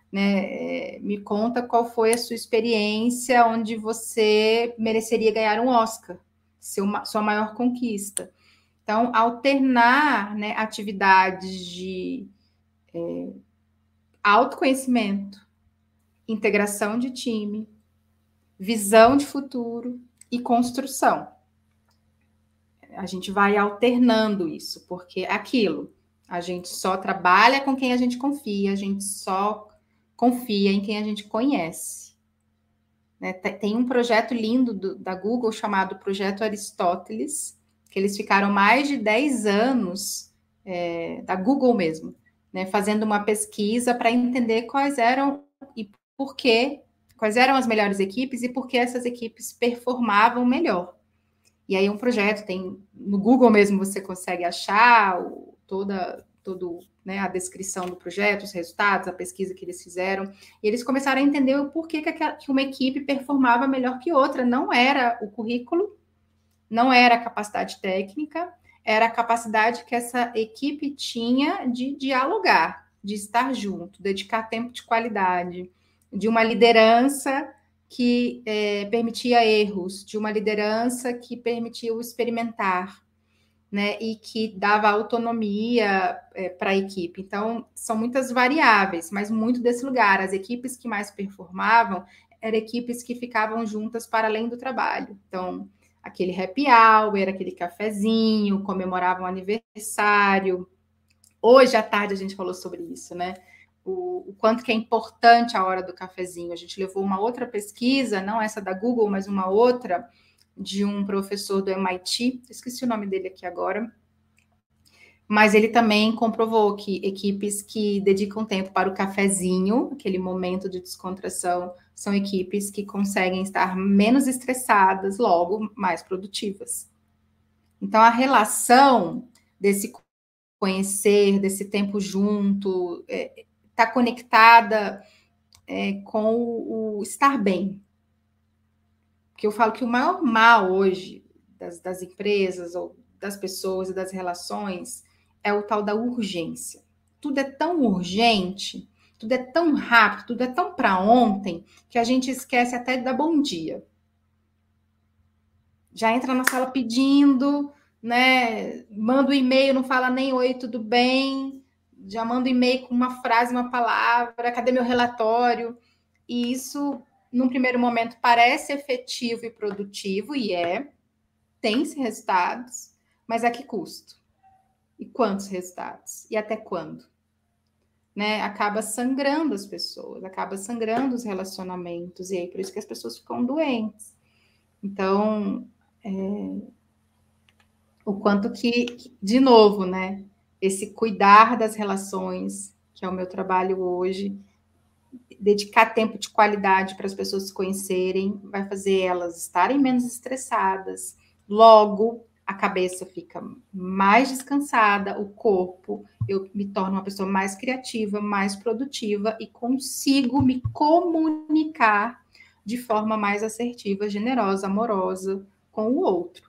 Né? É, me conta qual foi a sua experiência onde você mereceria ganhar um Oscar, seu, sua maior conquista. Então, alternar né, atividades de é, autoconhecimento, integração de time, visão de futuro e construção a gente vai alternando isso, porque é aquilo, a gente só trabalha com quem a gente confia, a gente só confia em quem a gente conhece. Né? Tem um projeto lindo do, da Google chamado Projeto Aristóteles, que eles ficaram mais de 10 anos, é, da Google mesmo, né, fazendo uma pesquisa para entender quais eram e por que quais eram as melhores equipes e por que essas equipes performavam melhor. E aí um projeto tem no Google mesmo você consegue achar o, toda todo né, a descrição do projeto, os resultados, a pesquisa que eles fizeram, e eles começaram a entender o porquê que, aquela, que uma equipe performava melhor que outra. Não era o currículo, não era a capacidade técnica, era a capacidade que essa equipe tinha de dialogar, de estar junto, dedicar tempo de qualidade, de uma liderança que é, permitia erros, de uma liderança que permitia o experimentar, né, e que dava autonomia é, para a equipe. Então, são muitas variáveis, mas muito desse lugar. As equipes que mais performavam eram equipes que ficavam juntas para além do trabalho. Então, aquele happy hour, aquele cafezinho, comemoravam aniversário. Hoje à tarde a gente falou sobre isso, né? O, o, quanto que é importante a hora do cafezinho. A gente levou uma outra pesquisa, não essa da Google, mas uma outra, de um professor do MIT, esqueci o nome dele aqui agora, mas ele também comprovou que equipes que dedicam tempo para o cafezinho, aquele momento de descontração, são equipes que conseguem estar menos estressadas, logo mais produtivas. Então, a relação desse conhecer, desse tempo junto, está é, tá conectada é, com o, o estar bem, porque eu falo que o maior mal hoje das, das empresas ou das pessoas e das relações é o tal da urgência. Tudo é tão urgente, tudo é tão rápido, tudo é tão para ontem, que a gente esquece até de dar bom dia. Já entra na sala pedindo, né? Manda o um e-mail, não fala nem oi, tudo bem. Já manda o um e-mail com uma frase, uma palavra, cadê meu relatório? E isso num primeiro momento, parece efetivo e produtivo, e é, tem-se resultados, mas a que custo? E quantos resultados? E até quando? Né? Acaba sangrando as pessoas, acaba sangrando os relacionamentos, e aí por isso que as pessoas ficam doentes. Então, é, o quanto que, de novo, né? Esse cuidar das relações, que é o meu trabalho hoje, dedicar tempo de qualidade para as pessoas se conhecerem, vai fazer elas estarem menos estressadas. Logo, a cabeça fica mais descansada, o corpo, eu me torno uma pessoa mais criativa, mais produtiva e consigo me comunicar de forma mais assertiva, generosa, amorosa com o outro.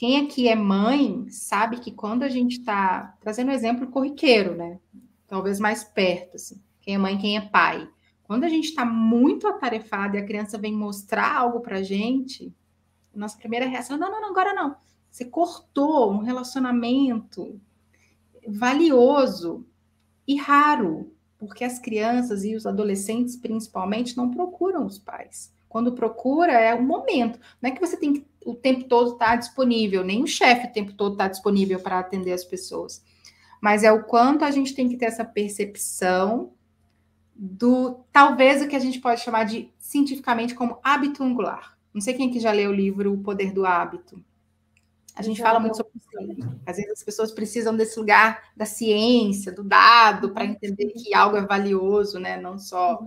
Quem aqui é mãe sabe que quando a gente está trazendo um exemplo corriqueiro, né? Talvez mais perto, assim quem é mãe, quem é pai. Quando a gente está muito atarefado e a criança vem mostrar algo para gente, nossa primeira reação é: não, não, não, agora não. Você cortou um relacionamento valioso e raro, porque as crianças e os adolescentes, principalmente, não procuram os pais. Quando procura, é o momento. Não é que você tem que o tempo todo estar tá disponível, nem o chefe o tempo todo está disponível para atender as pessoas. Mas é o quanto a gente tem que ter essa percepção do talvez o que a gente pode chamar de cientificamente como hábito angular. Não sei quem aqui já leu o livro O Poder do Hábito. A gente já fala muito sobre isso. Às vezes as pessoas precisam desse lugar da ciência, do dado, para entender que algo é valioso, né? Não só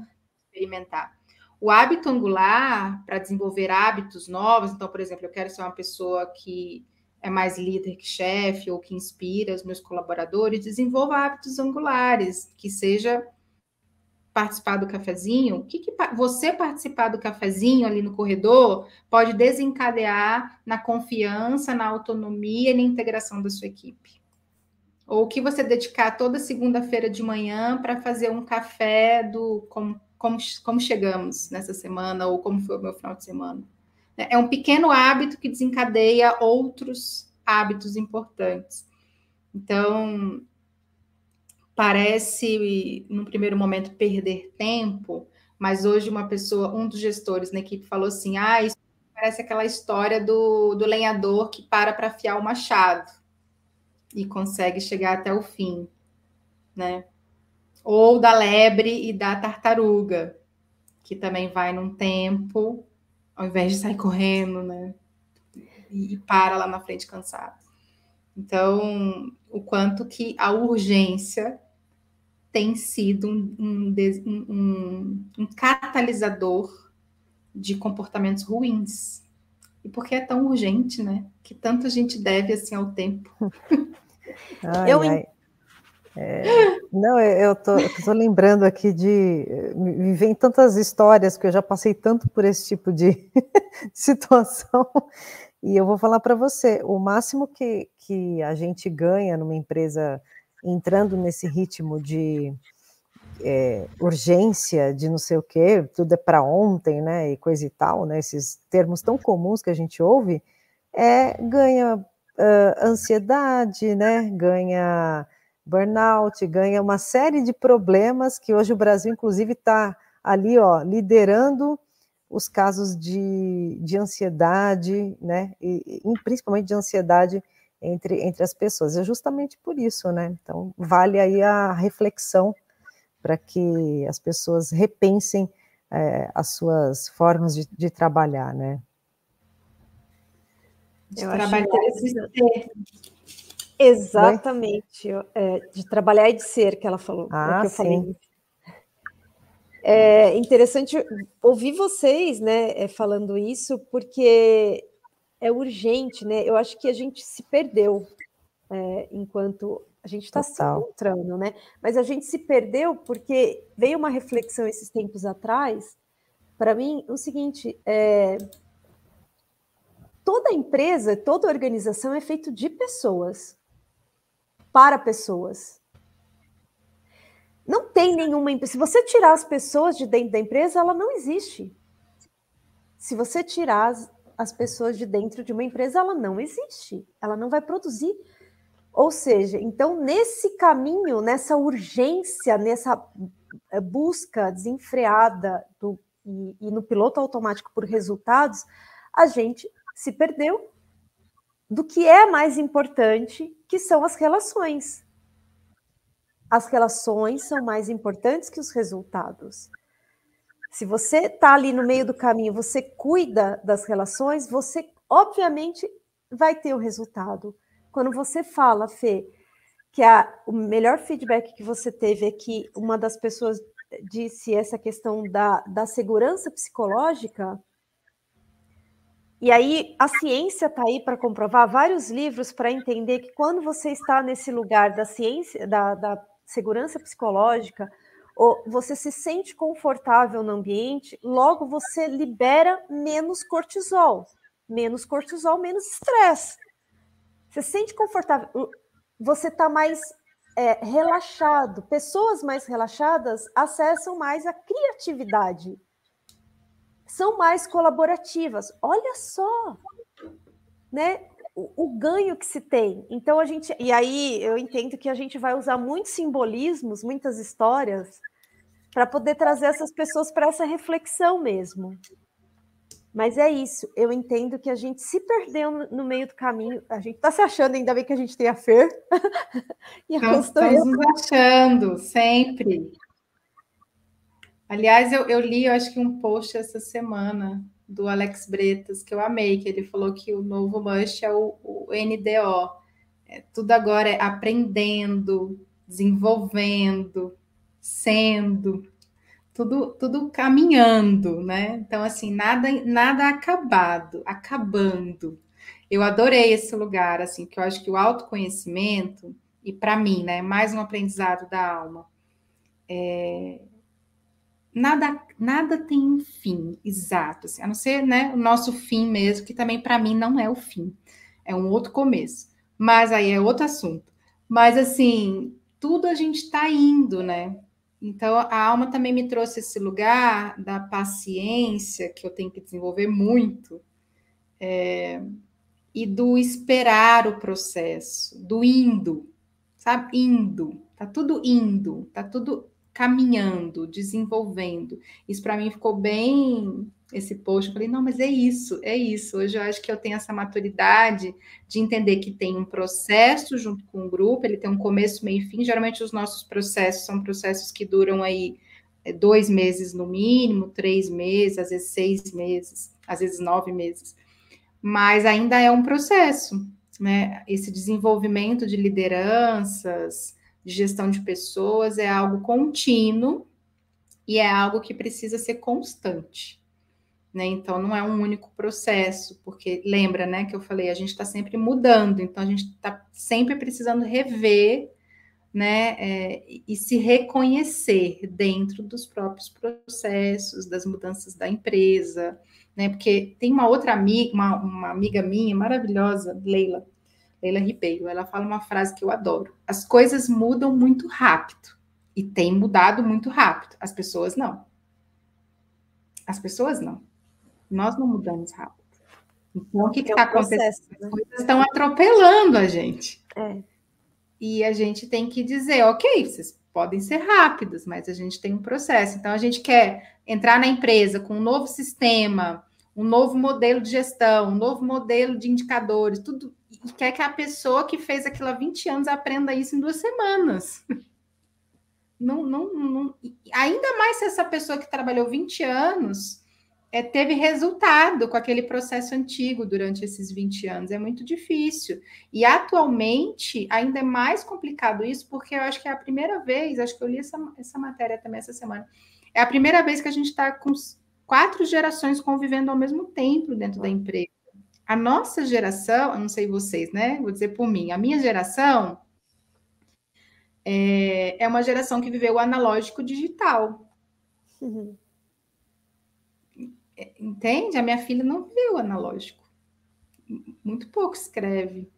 experimentar. O hábito angular, para desenvolver hábitos novos, então, por exemplo, eu quero ser uma pessoa que é mais líder que chefe ou que inspira os meus colaboradores, desenvolva hábitos angulares, que seja participar do cafezinho, o que, que, você participar do cafezinho ali no corredor pode desencadear na confiança, na autonomia e na integração da sua equipe. Ou o que você dedicar toda segunda-feira de manhã para fazer um café do como, como chegamos nessa semana ou como foi o meu final de semana. É um pequeno hábito que desencadeia outros hábitos importantes. Então, parece, no primeiro momento, perder tempo, mas hoje uma pessoa, um dos gestores na equipe falou assim: ah, isso parece aquela história do, do lenhador que para para afiar o machado e consegue chegar até o fim, né? Ou da lebre e da tartaruga, que também vai num tempo, ao invés de sair correndo, né? E, para lá na frente cansado. Então, o quanto que a urgência tem sido um, um, um, um catalisador de comportamentos ruins. E porque é tão urgente, né? Que tanta gente deve assim ao tempo. Ai, eu ai. É, não, eu tô, tô, lembrando aqui de. Me vem tantas histórias, que eu já passei tanto por esse tipo de situação. E eu vou falar para você: o máximo que, que a gente ganha numa empresa entrando nesse ritmo de é, urgência, de não sei o quê, tudo é para ontem, né, e coisa e tal, né, esses termos tão comuns que a gente ouve, é ganha uh, ansiedade, né, ganha burnout, ganha uma série de problemas que hoje o Brasil, inclusive, está ali, ó, liderando os casos de, de ansiedade, né, e, e principalmente de ansiedade entre, entre as pessoas. É justamente por isso, né? Então, vale aí a reflexão para que as pessoas repensem é, as suas formas de, de trabalhar, né? De Eu trabalhar ser. Exatamente, é, de trabalhar e de ser, que ela falou. Ah, que eu sim. Falei. É interessante ouvir vocês, né, é, falando isso, porque é urgente, né? Eu acho que a gente se perdeu é, enquanto a gente está se encontrando, né? Mas a gente se perdeu porque veio uma reflexão esses tempos atrás, para mim, o seguinte: é, toda empresa, toda organização é feito de pessoas, para pessoas. Não tem nenhuma empresa. Se você tirar as pessoas de dentro da empresa, ela não existe. Se você tirar as pessoas de dentro de uma empresa, ela não existe, ela não vai produzir. Ou seja, então, nesse caminho, nessa urgência, nessa eh, busca desenfreada do, e, e no piloto automático por resultados, a gente se perdeu do que é mais importante, que são as relações. As relações são mais importantes que os resultados. Se você está ali no meio do caminho, você cuida das relações, você obviamente vai ter o resultado. Quando você fala, Fê, que a, o melhor feedback que você teve é que uma das pessoas disse essa questão da, da segurança psicológica, e aí a ciência está aí para comprovar vários livros para entender que quando você está nesse lugar da ciência, da, da segurança psicológica, ou você se sente confortável no ambiente, logo você libera menos cortisol. Menos cortisol, menos estresse. Você se sente confortável, você está mais é, relaxado. Pessoas mais relaxadas acessam mais a criatividade. São mais colaborativas. Olha só, né? O, o, ganho que se tem. Então a gente, e aí eu entendo que a gente vai usar muitos simbolismos, muitas histórias, para poder trazer essas pessoas para essa reflexão mesmo. Mas é isso, eu entendo que a gente se perdeu no, meio do caminho. A gente está se achando, ainda bem que a gente tem a Fer. e a Nós estamos nos achando, sempre. Aliás, eu, eu li, eu acho que um post essa semana do Alex Bretas, que eu amei, que ele falou que o novo Mush é o, o NDO. É, tudo agora é aprendendo, desenvolvendo, sendo, tudo, tudo caminhando, né? Então, assim, nada, nada acabado, acabando. Eu adorei esse lugar, assim, que eu acho que o autoconhecimento, e para mim, né, mais um aprendizado da alma, é, nada, nada tem um fim exato, assim, a não ser né, o nosso fim mesmo, que também para mim não é o fim, é um outro começo. Mas aí é outro assunto. Mas assim, tudo a gente está indo, né? Então, a alma também me trouxe esse lugar da paciência, que eu tenho que desenvolver muito, é, e do esperar o processo, do indo, sabe? Indo, tá tudo indo, tá tudo caminhando, desenvolvendo. Isso para mim ficou bem esse post. Eu falei, não, mas é isso, é isso. Hoje eu acho que eu tenho essa maturidade de entender que tem um processo junto com o grupo, ele tem um começo, meio e fim. Geralmente os nossos processos são processos que duram aí é, dois meses no mínimo, três meses, às vezes seis meses, às vezes nove meses. Mas ainda é um processo, né? Esse desenvolvimento de lideranças, de gestão de pessoas é algo contínuo e é algo que precisa ser constante. Né? Então, não é um único processo, porque lembra né, que eu falei, a gente está sempre mudando, então a gente está sempre precisando rever né, é, e se reconhecer dentro dos próprios processos, das mudanças da empresa, né? Porque tem uma outra amiga, uma, uma amiga minha maravilhosa, Leila, Leila Ribeiro, ela fala uma frase que eu adoro: as coisas mudam muito rápido e tem mudado muito rápido, as pessoas não. As pessoas não. Nós não mudamos rápido. Então, o que está é um acontecendo? Né? As coisas estão atropelando a gente. É. E a gente tem que dizer, ok, vocês podem ser rápidos, mas a gente tem um processo. Então, a gente quer entrar na empresa com um novo sistema, um novo modelo de gestão, um novo modelo de indicadores, tudo, e quer que a pessoa que fez aquilo há 20 anos aprenda isso em duas semanas. Não, não, não, ainda mais se essa pessoa que trabalhou 20 anos é, teve resultado com aquele processo antigo durante esses 20 anos. É muito difícil. E atualmente ainda é mais complicado isso, porque eu acho que é a primeira vez, acho que eu li essa, essa matéria também essa semana, é a primeira vez que a gente está com quatro gerações convivendo ao mesmo tempo dentro da empresa. A nossa geração, eu não sei vocês, né? Vou dizer por mim, a minha geração é, é uma geração que viveu o analógico digital. Uhum. É, entende? A minha filha não viveu o analógico. Muito pouco escreve.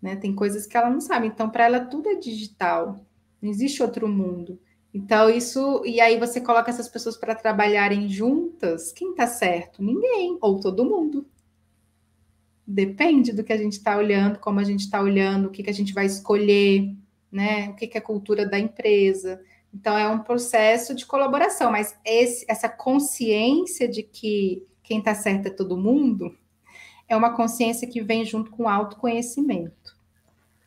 Né? Tem coisas que ela não sabe. Então, para ela, tudo é digital. Não existe outro mundo. Então, isso. E aí você coloca essas pessoas para trabalharem juntas. Quem está certo? Ninguém, ou todo mundo. Depende do que a gente está olhando, como a gente está olhando, o que, que a gente vai escolher, né? O que, que é a cultura da empresa. Então, é um processo de colaboração, mas esse, essa consciência de que quem está certo é todo mundo é uma consciência que vem junto com autoconhecimento.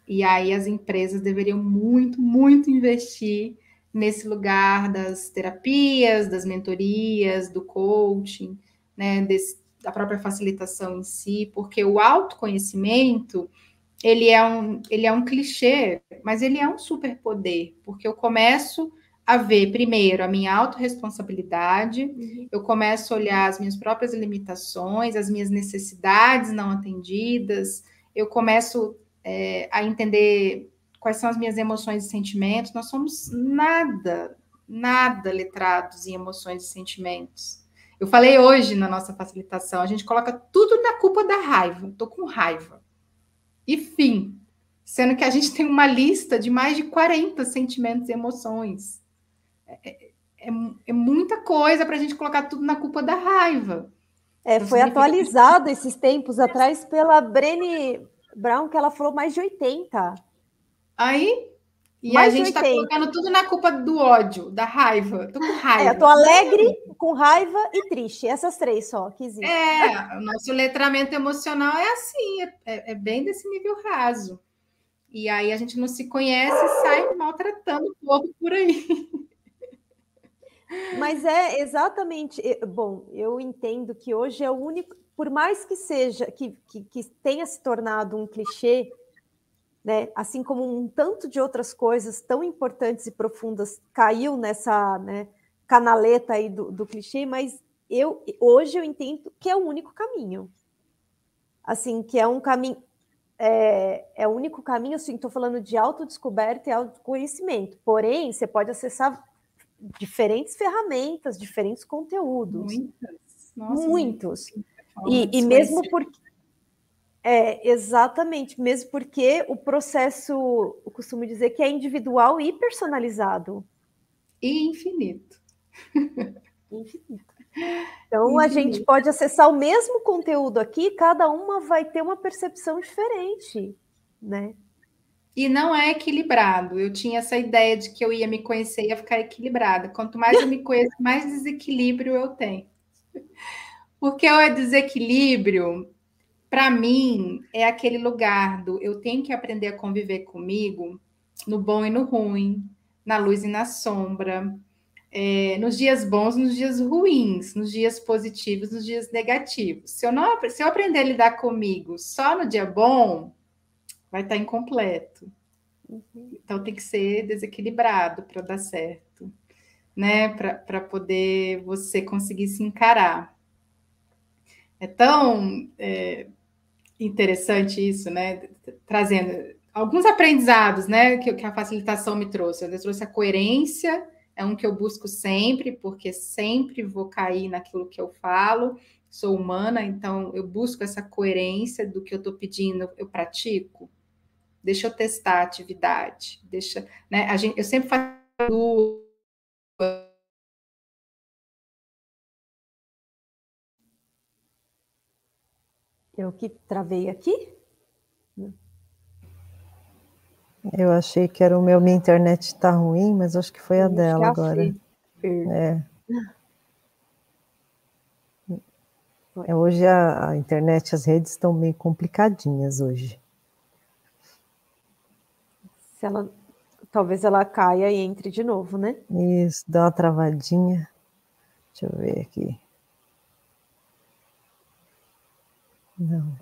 E aí as empresas deveriam muito, muito investir nesse lugar das terapias, das mentorias, do coaching, né, desse, da própria facilitação em si, porque o autoconhecimento ele é um ele é um clichê, mas ele é um superpoder, porque eu começo a ver primeiro a minha autorresponsabilidade, uhum. eu começo a olhar as minhas próprias limitações, as minhas necessidades não atendidas, eu começo é, a entender quais são as minhas emoções e sentimentos. Nós somos nada, nada letrados em emoções e sentimentos. Eu falei hoje na nossa facilitação, a gente coloca tudo na culpa da raiva. Estou com raiva. E fim. Sendo que a gente tem uma lista de mais de 40 sentimentos e emoções. É, é, é, é muita coisa para a gente colocar tudo na culpa da raiva. É, então, foi atualizado esses tempos atrás pela Brené Brown, que ela falou mais de 80. Aí, e Mais a gente está colocando tudo na culpa do ódio, da raiva. Tô com raiva. É, eu tô alegre, com raiva e triste. Essas três só que existem. É, o nosso letramento emocional é assim, é, é, é bem desse nível raso. E aí a gente não se conhece e sai maltratando o povo por aí. Mas é exatamente. Bom, eu entendo que hoje é o único. Por mais que seja, que, que, que tenha se tornado um clichê, né? Assim como um tanto de outras coisas tão importantes e profundas caiu nessa né, canaleta aí do, do clichê, mas eu hoje eu entendo que é o único caminho. Assim, que é um caminho. É, é o único caminho, assim, estou falando de autodescoberta e autoconhecimento. Porém, você pode acessar diferentes ferramentas, diferentes conteúdos. Muitas. Nossa, muitos. E, e mesmo porque é, exatamente, mesmo porque o processo, eu costumo dizer que é individual e personalizado. E infinito. infinito. Então infinito. a gente pode acessar o mesmo conteúdo aqui, cada uma vai ter uma percepção diferente, né? E não é equilibrado. Eu tinha essa ideia de que eu ia me conhecer e ia ficar equilibrada. Quanto mais eu me conheço, mais desequilíbrio eu tenho. Porque o desequilíbrio para mim, é aquele lugar do eu tenho que aprender a conviver comigo no bom e no ruim, na luz e na sombra, é, nos dias bons, nos dias ruins, nos dias positivos, nos dias negativos. Se eu não se eu aprender a lidar comigo só no dia bom, vai estar incompleto. Uhum. Então tem que ser desequilibrado para dar certo, né? Para poder você conseguir se encarar. É tão é, interessante isso, né? Trazendo alguns aprendizados, né? Que, que a facilitação me trouxe. Ela trouxe a coerência, é um que eu busco sempre, porque sempre vou cair naquilo que eu falo. Sou humana, então eu busco essa coerência do que eu estou pedindo, eu pratico deixa eu testar a atividade, deixa, né? A gente, eu sempre faço Eu que travei aqui? Eu achei que era o meu, minha internet está ruim, mas acho que foi a dela agora. É. é. Hoje a, a internet, as redes estão meio complicadinhas hoje se ela talvez ela caia e entre de novo, né? Isso, dá uma travadinha. Deixa eu ver aqui. Não.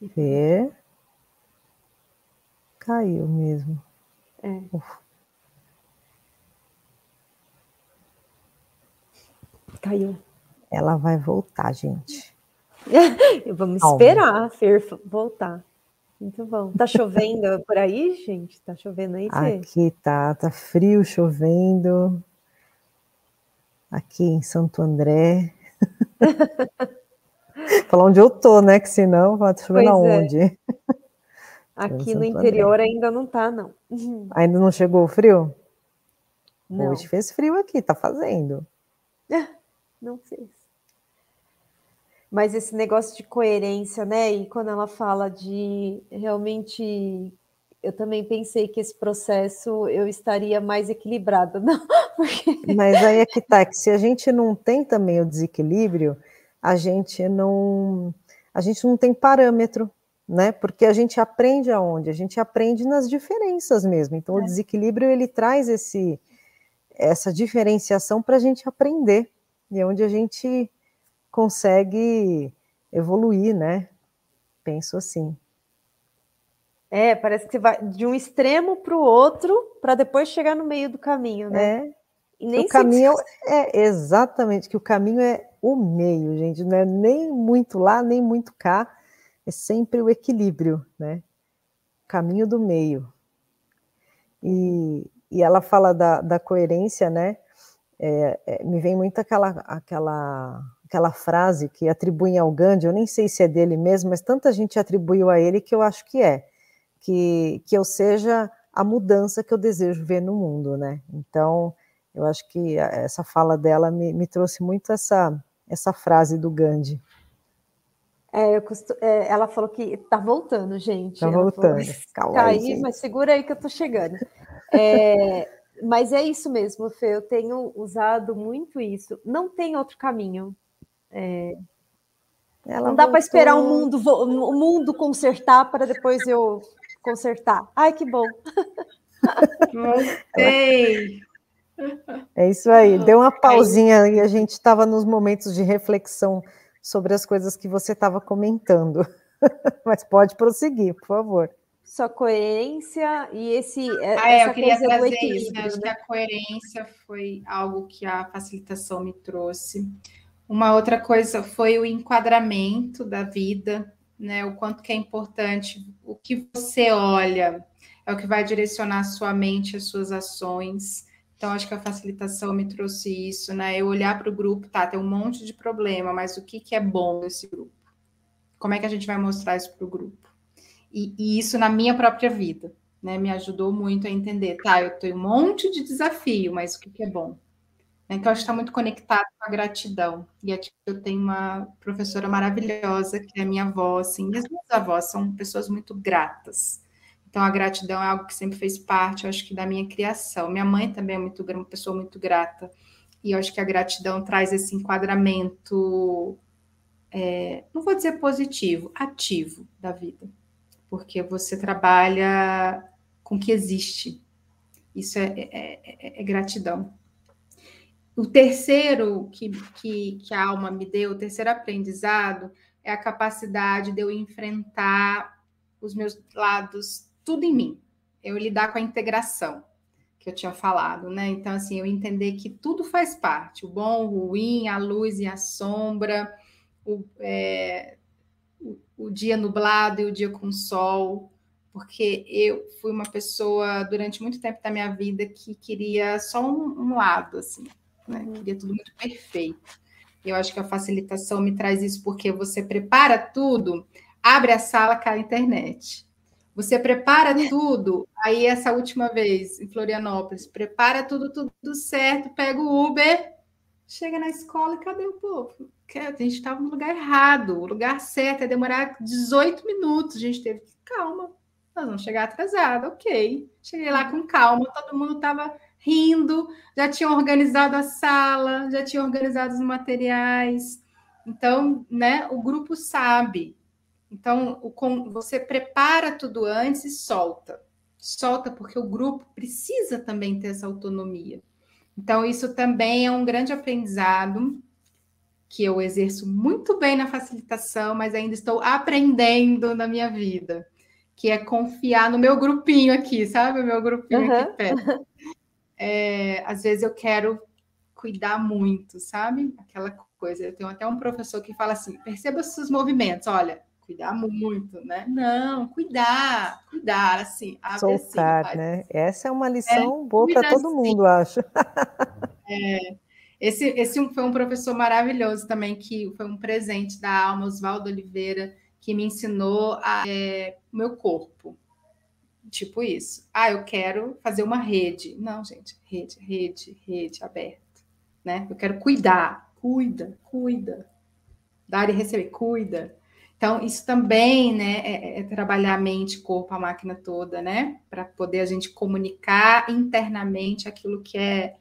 Ver. Caiu mesmo. É. Uf. Caiu. Ela vai voltar, gente. Vamos esperar a Fer voltar. Muito bom. Tá chovendo por aí, gente? Tá chovendo aí, Fê? Aqui tá, tá frio, chovendo. Aqui em Santo André. Falar onde eu tô, né? Que senão vai tá chovendo é. aonde? É. Aqui no interior André. ainda não tá, não. Ainda não chegou o frio? Não. Hoje fez frio aqui, tá fazendo. Não fez. Mas esse negócio de coerência, né? E quando ela fala de realmente eu também pensei que esse processo eu estaria mais equilibrada, não? Porque... Mas aí é que tá, que se a gente não tem também o desequilíbrio, a gente não a gente não tem parâmetro, né? Porque a gente aprende aonde? A gente aprende nas diferenças mesmo. Então é. o desequilíbrio ele traz esse essa diferenciação para a gente aprender e é onde a gente consegue evoluir, né? Penso assim. É, parece que você vai de um extremo para o outro para depois chegar no meio do caminho, né? É. O caminho é exatamente que o caminho é o meio, gente, não é nem muito lá, nem muito cá, é sempre o equilíbrio, né? Caminho do meio. E, e ela fala da, da coerência, né? É, é, me vem muito aquela, aquela aquela frase que atribuem ao Gandhi, eu nem sei se é dele mesmo, mas tanta gente atribuiu a ele que eu acho que é, que, que eu seja a mudança que eu desejo ver no mundo, né? Então, eu acho que essa fala dela me, me trouxe muito essa, essa frase do Gandhi. É, costu... é, ela falou que tá voltando, gente. Tá voltando. Falou, Calma aí, mas segura aí que eu tô chegando. É, mas é isso mesmo, Fê. Eu tenho usado muito isso. Não tem outro caminho. É, não dá voltou... para esperar o mundo, o mundo consertar para depois eu consertar. Ai, que bom. Voltei. É isso aí. Deu uma pausinha e a gente estava nos momentos de reflexão sobre as coisas que você estava comentando. Mas pode prosseguir, por favor. Sua coerência e esse. É, ah, é, eu queria trazer isso. Né? Acho que a coerência foi algo que a facilitação me trouxe. Uma outra coisa foi o enquadramento da vida, né? O quanto que é importante, o que você olha é o que vai direcionar a sua mente, as suas ações. Então, acho que a facilitação me trouxe isso, né? Eu olhar para o grupo, tá, tem um monte de problema, mas o que, que é bom nesse grupo? Como é que a gente vai mostrar isso para o grupo? E, e, isso na minha própria vida, né? Me ajudou muito a entender, tá, eu tenho um monte de desafio, mas o que, que é bom? Então, acho que está muito conectado com a gratidão. E aqui eu tenho uma professora maravilhosa, que é minha avó, assim, e as minhas avós são pessoas muito gratas. Então, a gratidão é algo que sempre fez parte, eu acho que, da minha criação. Minha mãe também é muito, uma pessoa muito grata. E eu acho que a gratidão traz esse enquadramento, é, não vou dizer positivo, ativo da vida. Porque você trabalha com o que existe. Isso é, é, é, é gratidão. O terceiro que, que, que a alma me deu, o terceiro aprendizado, é a capacidade de eu enfrentar os meus lados, tudo em mim. Eu lidar com a integração que eu tinha falado, né? Então, assim, eu entender que tudo faz parte, o bom, o ruim, a luz e a sombra, o, é, o, o dia nublado e o dia com sol, porque eu fui uma pessoa durante muito tempo da minha vida que queria só um, um lado, assim, né? Uhum. Queria tudo muito perfeito. Eu acho que a facilitação me traz isso porque você prepara tudo, abre a sala, cai a internet. Você prepara tudo, aí essa última vez em Florianópolis, prepara tudo, tudo certo, pega o Uber, chega na escola e cadê o povo? A gente estava no lugar errado, o lugar certo ia demorar 18 minutos, a gente teve que, calma, nós vamos chegar atrasado, ok. Cheguei lá com calma, todo mundo estava rindo, já tinham organizado a sala, já tinham organizado os materiais. Então, né, o grupo sabe. Então, o, você prepara tudo antes e solta. Solta porque o grupo precisa também ter essa autonomia. Então, isso também é um grande aprendizado que eu exerço muito bem na facilitação, mas ainda estou aprendendo na minha vida, que é confiar no meu grupinho aqui, sabe? O meu grupinho uhum. aqui perto. É, às vezes eu quero cuidar muito, sabe? Aquela coisa. Eu tenho até um professor que fala assim: perceba os seus movimentos, olha, cuidar muito, né? Não, cuidar, cuidar, assim. Soltar, assim, né? Essa é uma lição é, boa para todo assim. mundo, acho. É, esse, esse foi um professor maravilhoso também, que foi um presente da alma, Oswaldo Oliveira, que me ensinou a, é, o meu corpo. Tipo isso. Ah, eu quero fazer uma rede. Não, gente, rede, rede, rede aberta. Né? Eu quero cuidar. Cuida, cuida. Dar e receber, cuida. Então, isso também né, é, é trabalhar a mente, corpo, a máquina toda, né? Para poder a gente comunicar internamente aquilo que é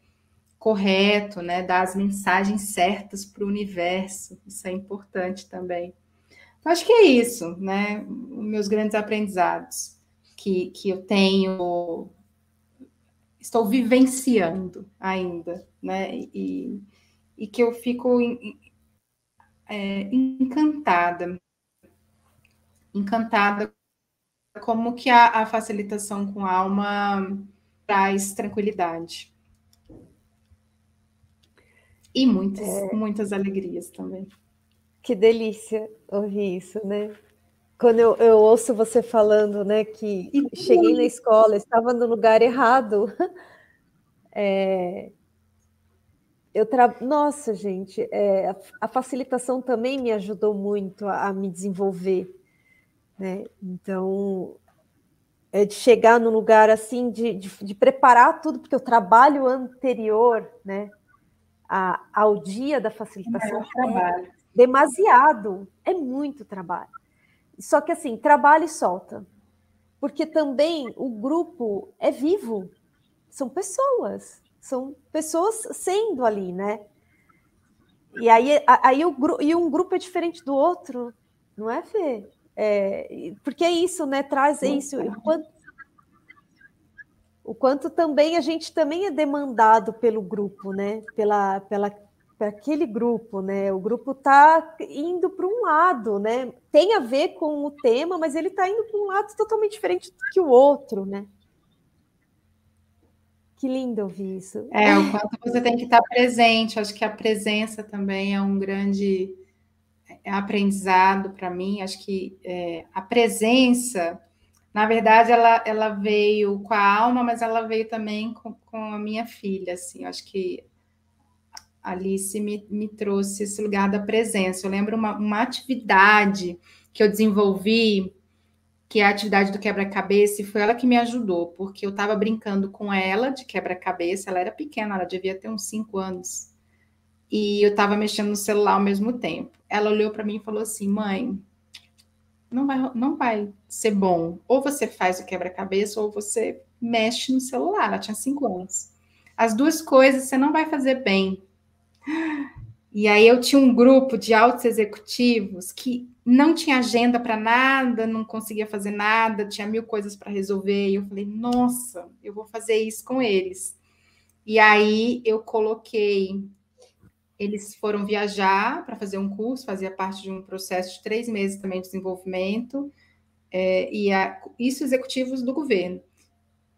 correto, né? Dar as mensagens certas para o universo. Isso é importante também. Então, acho que é isso, né? Meus grandes aprendizados que, que eu tenho, estou vivenciando ainda, né? E, e que eu fico é, encantada encantada como que a, a facilitação com alma traz tranquilidade. E muitas, é... muitas alegrias também. Que delícia ouvir isso, né? Quando eu, eu ouço você falando, né, que e cheguei na escola, estava no lugar errado. É, eu tra... Nossa, gente, é, a, a, facilitação também me ajudou muito a, a me desenvolver né? Então, é de chegar no lugar assim, de, de, de, preparar tudo, porque o trabalho anterior né, a, ao dia da facilitação é, demasiado, é muito trabalho. Só que assim, trabalho e solta. Porque também o grupo é vivo, são pessoas, são pessoas sendo ali, né? E aí, aí o, e um grupo é diferente do outro, não é, Fê? É, porque é isso, né? Traz isso. O quanto, o quanto também a gente também é demandado pelo grupo, né? Pela, pela, para aquele grupo, né? O grupo está indo para um lado, né? Tem a ver com o tema, mas ele está indo para um lado totalmente diferente do que o outro, né? Que lindo ouvir isso. É, o quanto você tem que estar presente. Acho que a presença também é um grande aprendizado para mim. Acho que é, a presença, na verdade, ela, ela veio com a alma, mas ela veio também com, com a minha filha. Assim, acho que Alice me, me trouxe esse lugar da presença. Eu lembro uma, uma atividade que eu desenvolvi, que é a atividade do quebra-cabeça, e foi ela que me ajudou, porque eu estava brincando com ela de quebra-cabeça, ela era pequena, ela devia ter uns cinco anos e eu estava mexendo no celular ao mesmo tempo. Ela olhou para mim e falou assim: mãe, não vai, não vai ser bom. Ou você faz o quebra-cabeça, ou você mexe no celular. Ela tinha cinco anos. As duas coisas você não vai fazer bem. E aí eu tinha um grupo de altos executivos que não tinha agenda para nada, não conseguia fazer nada, tinha mil coisas para resolver. E eu falei, nossa, eu vou fazer isso com eles. E aí eu coloquei eles foram viajar para fazer um curso, fazia parte de um processo de três meses também de desenvolvimento, é, e a, isso executivos do governo.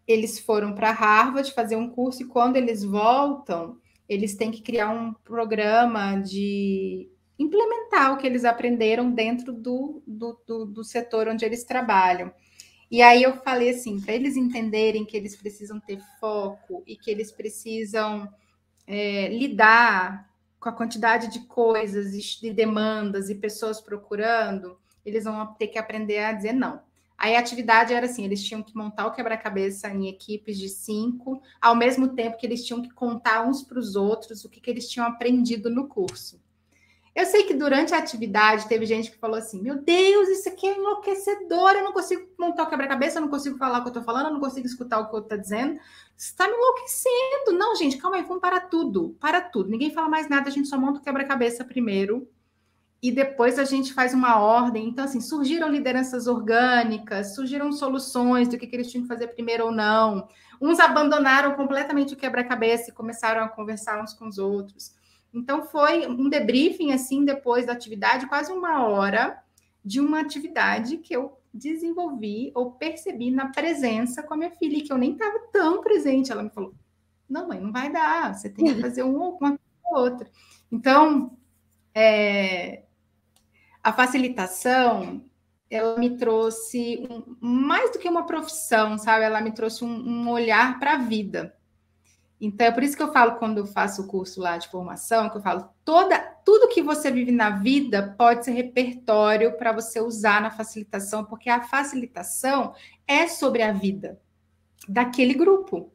Eles foram para Harvard fazer um curso, e quando eles voltam, eles têm que criar um programa de implementar o que eles aprenderam dentro do, do, do, do setor onde eles trabalham. E aí eu falei assim, para eles entenderem que eles precisam ter foco e que eles precisam é, lidar com a quantidade de coisas, de demandas e pessoas procurando, eles vão ter que aprender a dizer não. Aí a atividade era assim: eles tinham que montar o quebra-cabeça em equipes de cinco, ao mesmo tempo que eles tinham que contar uns para os outros o que, que eles tinham aprendido no curso. Eu sei que durante a atividade teve gente que falou assim: Meu Deus, isso aqui é enlouquecedor, eu não consigo montar o quebra-cabeça, eu não consigo falar o que eu estou falando, eu não consigo escutar o que o outro está dizendo. Você está me enlouquecendo. Não, gente, calma aí, vamos para tudo, para tudo. Ninguém fala mais nada, a gente só monta o quebra-cabeça primeiro e depois a gente faz uma ordem. Então, assim, surgiram lideranças orgânicas, surgiram soluções do que, que eles tinham que fazer primeiro ou não. Uns abandonaram completamente o quebra-cabeça e começaram a conversar uns com os outros. Então, foi um debriefing, assim, depois da atividade, quase uma hora de uma atividade que eu desenvolvi ou percebi na presença com a minha filha, que eu nem estava tão presente. Ela me falou: não, mãe, não vai dar, você tem que fazer uma, uma outra. Então, é, a facilitação, ela me trouxe um, mais do que uma profissão, sabe? Ela me trouxe um, um olhar para a vida. Então, é por isso que eu falo quando eu faço o curso lá de formação, que eu falo, toda, tudo que você vive na vida pode ser repertório para você usar na facilitação, porque a facilitação é sobre a vida daquele grupo.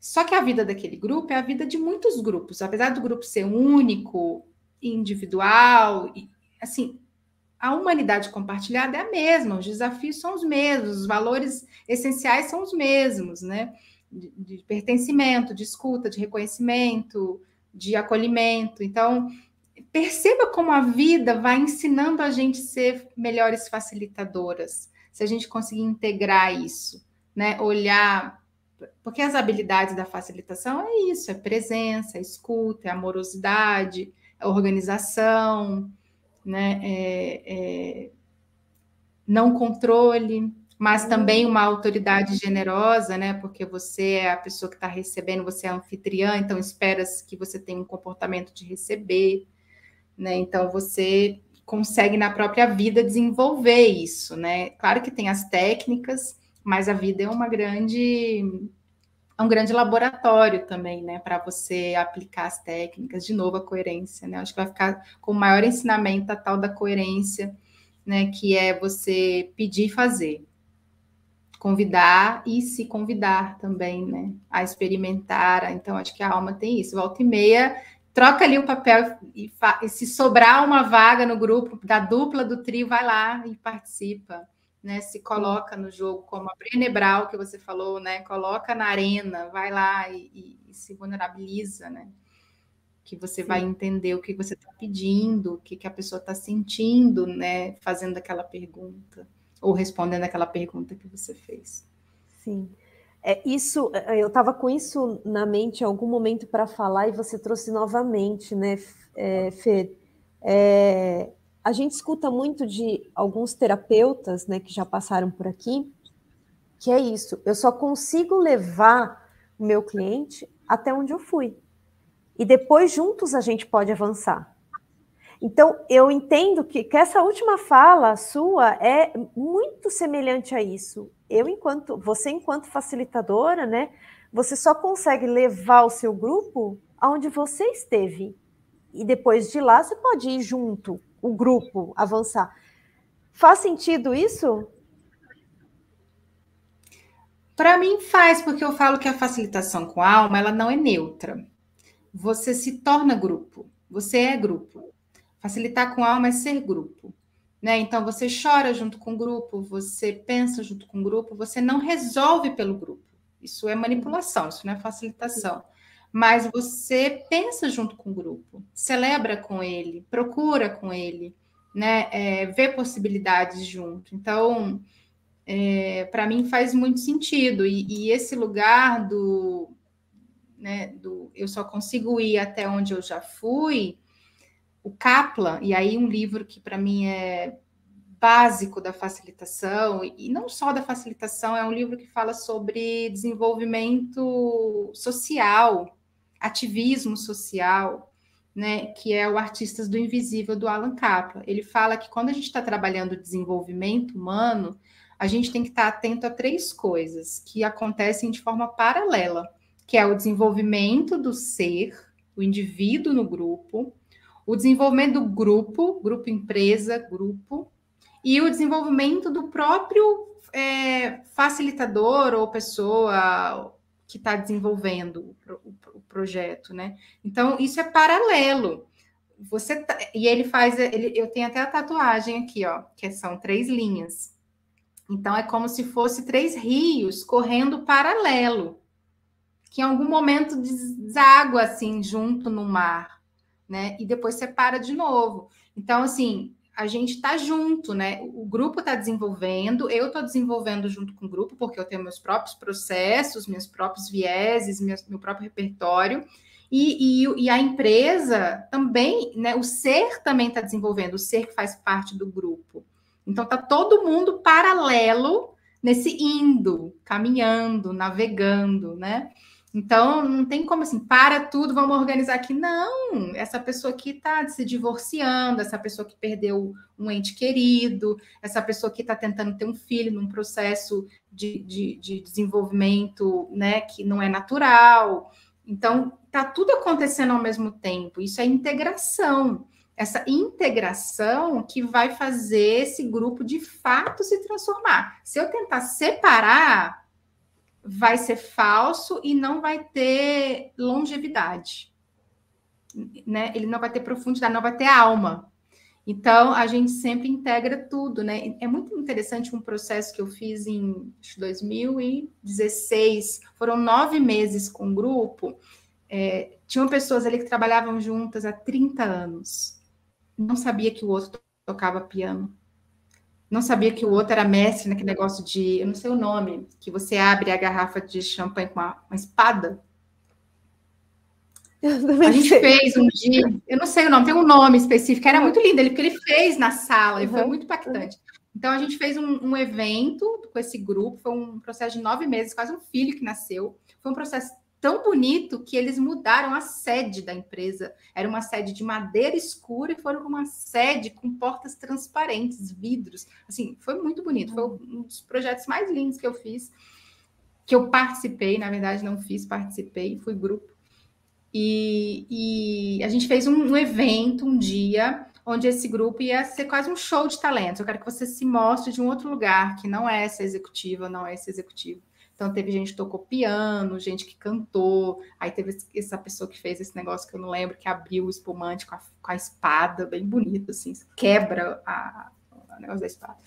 Só que a vida daquele grupo é a vida de muitos grupos. Apesar do grupo ser único, individual, assim, a humanidade compartilhada é a mesma, os desafios são os mesmos, os valores essenciais são os mesmos, né? De, de pertencimento, de escuta, de reconhecimento, de acolhimento. Então, perceba como a vida vai ensinando a gente ser melhores facilitadoras, se a gente conseguir integrar isso, né? Olhar, porque as habilidades da facilitação é isso, é presença, é escuta, é amorosidade, é organização, né? É, é não controle, mas também uma autoridade generosa, né? Porque você é a pessoa que está recebendo, você é anfitriã, então espera que você tenha um comportamento de receber, né? Então você consegue na própria vida desenvolver isso, né? Claro que tem as técnicas, mas a vida é uma grande é um grande laboratório também, né, para você aplicar as técnicas, de novo a coerência, né? Acho que vai ficar com o maior ensinamento a tal da coerência, né, que é você pedir e fazer convidar e se convidar também, né? A experimentar. Então, acho que a alma tem isso. Volta e meia, troca ali o papel e, e, se sobrar uma vaga no grupo da dupla do trio, vai lá e participa. Né, se coloca no jogo, como a Brené Brown, que você falou, né? Coloca na arena, vai lá e, e, e se vulnerabiliza, né? Que você Sim. vai entender o que você está pedindo, o que, que a pessoa está sentindo, né? Fazendo aquela pergunta ou respondendo aquela pergunta que você fez. Sim. É, isso, é, eu estava com isso na mente em algum momento para falar e você trouxe novamente, né, é, Fer? É, a gente escuta muito de alguns terapeutas, né, que já passaram por aqui, que é isso. Eu só consigo levar o meu cliente até onde eu fui. E depois juntos a gente pode avançar. Então, eu entendo que, que, essa última fala sua é muito semelhante a isso. Eu, enquanto, você, enquanto facilitadora, né, você só consegue levar o seu grupo aonde você esteve. E depois de lá, você pode ir junto, o grupo, avançar. Faz sentido isso? Para mim faz, porque eu falo que a facilitação com a alma, ela não é neutra. Você se torna grupo, você é grupo. Facilitar com alma é ser grupo. Né? Então, você chora junto com o grupo, você pensa junto com o grupo, você não resolve pelo grupo. Isso é manipulação, isso não é facilitação. Mas você pensa junto com o grupo, celebra com ele, procura com ele, né? É, vê possibilidades junto. Então, é, para mim faz muito sentido. E, e esse lugar do né, do eu só consigo ir até onde eu já fui, o Kaplan, e aí um livro que para mim é básico da facilitação, e não só da facilitação, é um livro que fala sobre desenvolvimento social, ativismo social, né, que é o Artistas do Invisível do Alan Kaplan. Ele fala que quando a gente está trabalhando desenvolvimento humano, a gente tem que estar tá atento a três coisas que acontecem de forma paralela, que é o desenvolvimento do ser, o indivíduo no grupo, o desenvolvimento do grupo, grupo empresa, grupo, e o desenvolvimento do próprio é, facilitador ou pessoa que está desenvolvendo o, o, o, projeto, né? Então, isso é paralelo. Você tá, e ele faz, ele, eu tenho até a tatuagem aqui, ó, que são três linhas. Então, é como se fosse três rios correndo paralelo, que em algum momento deságua assim junto no mar, né? E depois separa de novo. Então, assim, a gente está junto, né? O grupo está desenvolvendo, eu estou desenvolvendo junto com o grupo, porque eu tenho meus próprios processos, meus próprios vieses, meu, próprio repertório. E, e, e, a empresa também, né? O ser também está desenvolvendo, o ser que faz parte do grupo. Então tá todo mundo paralelo nesse indo, caminhando, navegando, né? Então, não tem como assim, para tudo, vamos organizar aqui. Não, essa pessoa aqui está se divorciando, essa pessoa que perdeu um ente querido, essa pessoa que está tentando ter um filho num processo de, de, de, desenvolvimento né, que não é natural. Então, está tudo acontecendo ao mesmo tempo. Isso é integração. Essa integração que vai fazer esse grupo de fato se transformar. Se eu tentar separar, vai ser falso e não vai ter longevidade. Né? Ele não vai ter profundidade, não vai ter alma. Então, a gente sempre integra tudo, né? É muito interessante um processo que eu fiz em 2016. Foram nove meses com um grupo. É, tinham pessoas ali que trabalhavam juntas há 30 anos. Não sabia que o outro tocava piano não sabia que o outro era mestre naquele negócio de, eu não sei o nome, que você abre a garrafa de champanhe com uma, uma espada. A gente sei. fez um dia, eu não sei o nome, tem um nome específico, era muito lindo, ele, porque ele fez na sala, e foi muito impactante. Então, a gente fez um, um, evento com esse grupo, foi um processo de nove meses, quase um filho que nasceu. Foi um processo tão bonito que eles mudaram a sede da empresa. Era uma sede de madeira escura e foram uma sede com portas transparentes, vidros. Assim, foi muito bonito. Foi um dos projetos mais lindos que eu fiz, que eu participei, na verdade não fiz, participei, fui grupo. E, e a gente fez um, um evento um dia onde esse grupo ia ser quase um show de talentos. Eu quero que você se mostre de um outro lugar, que não é essa executiva, não é esse executivo. Então, teve gente que tocou piano, gente que cantou, aí teve essa pessoa que fez esse negócio que eu não lembro, que abriu o espumante com a, com a espada, bem bonito, assim, quebra a, o negócio da espada.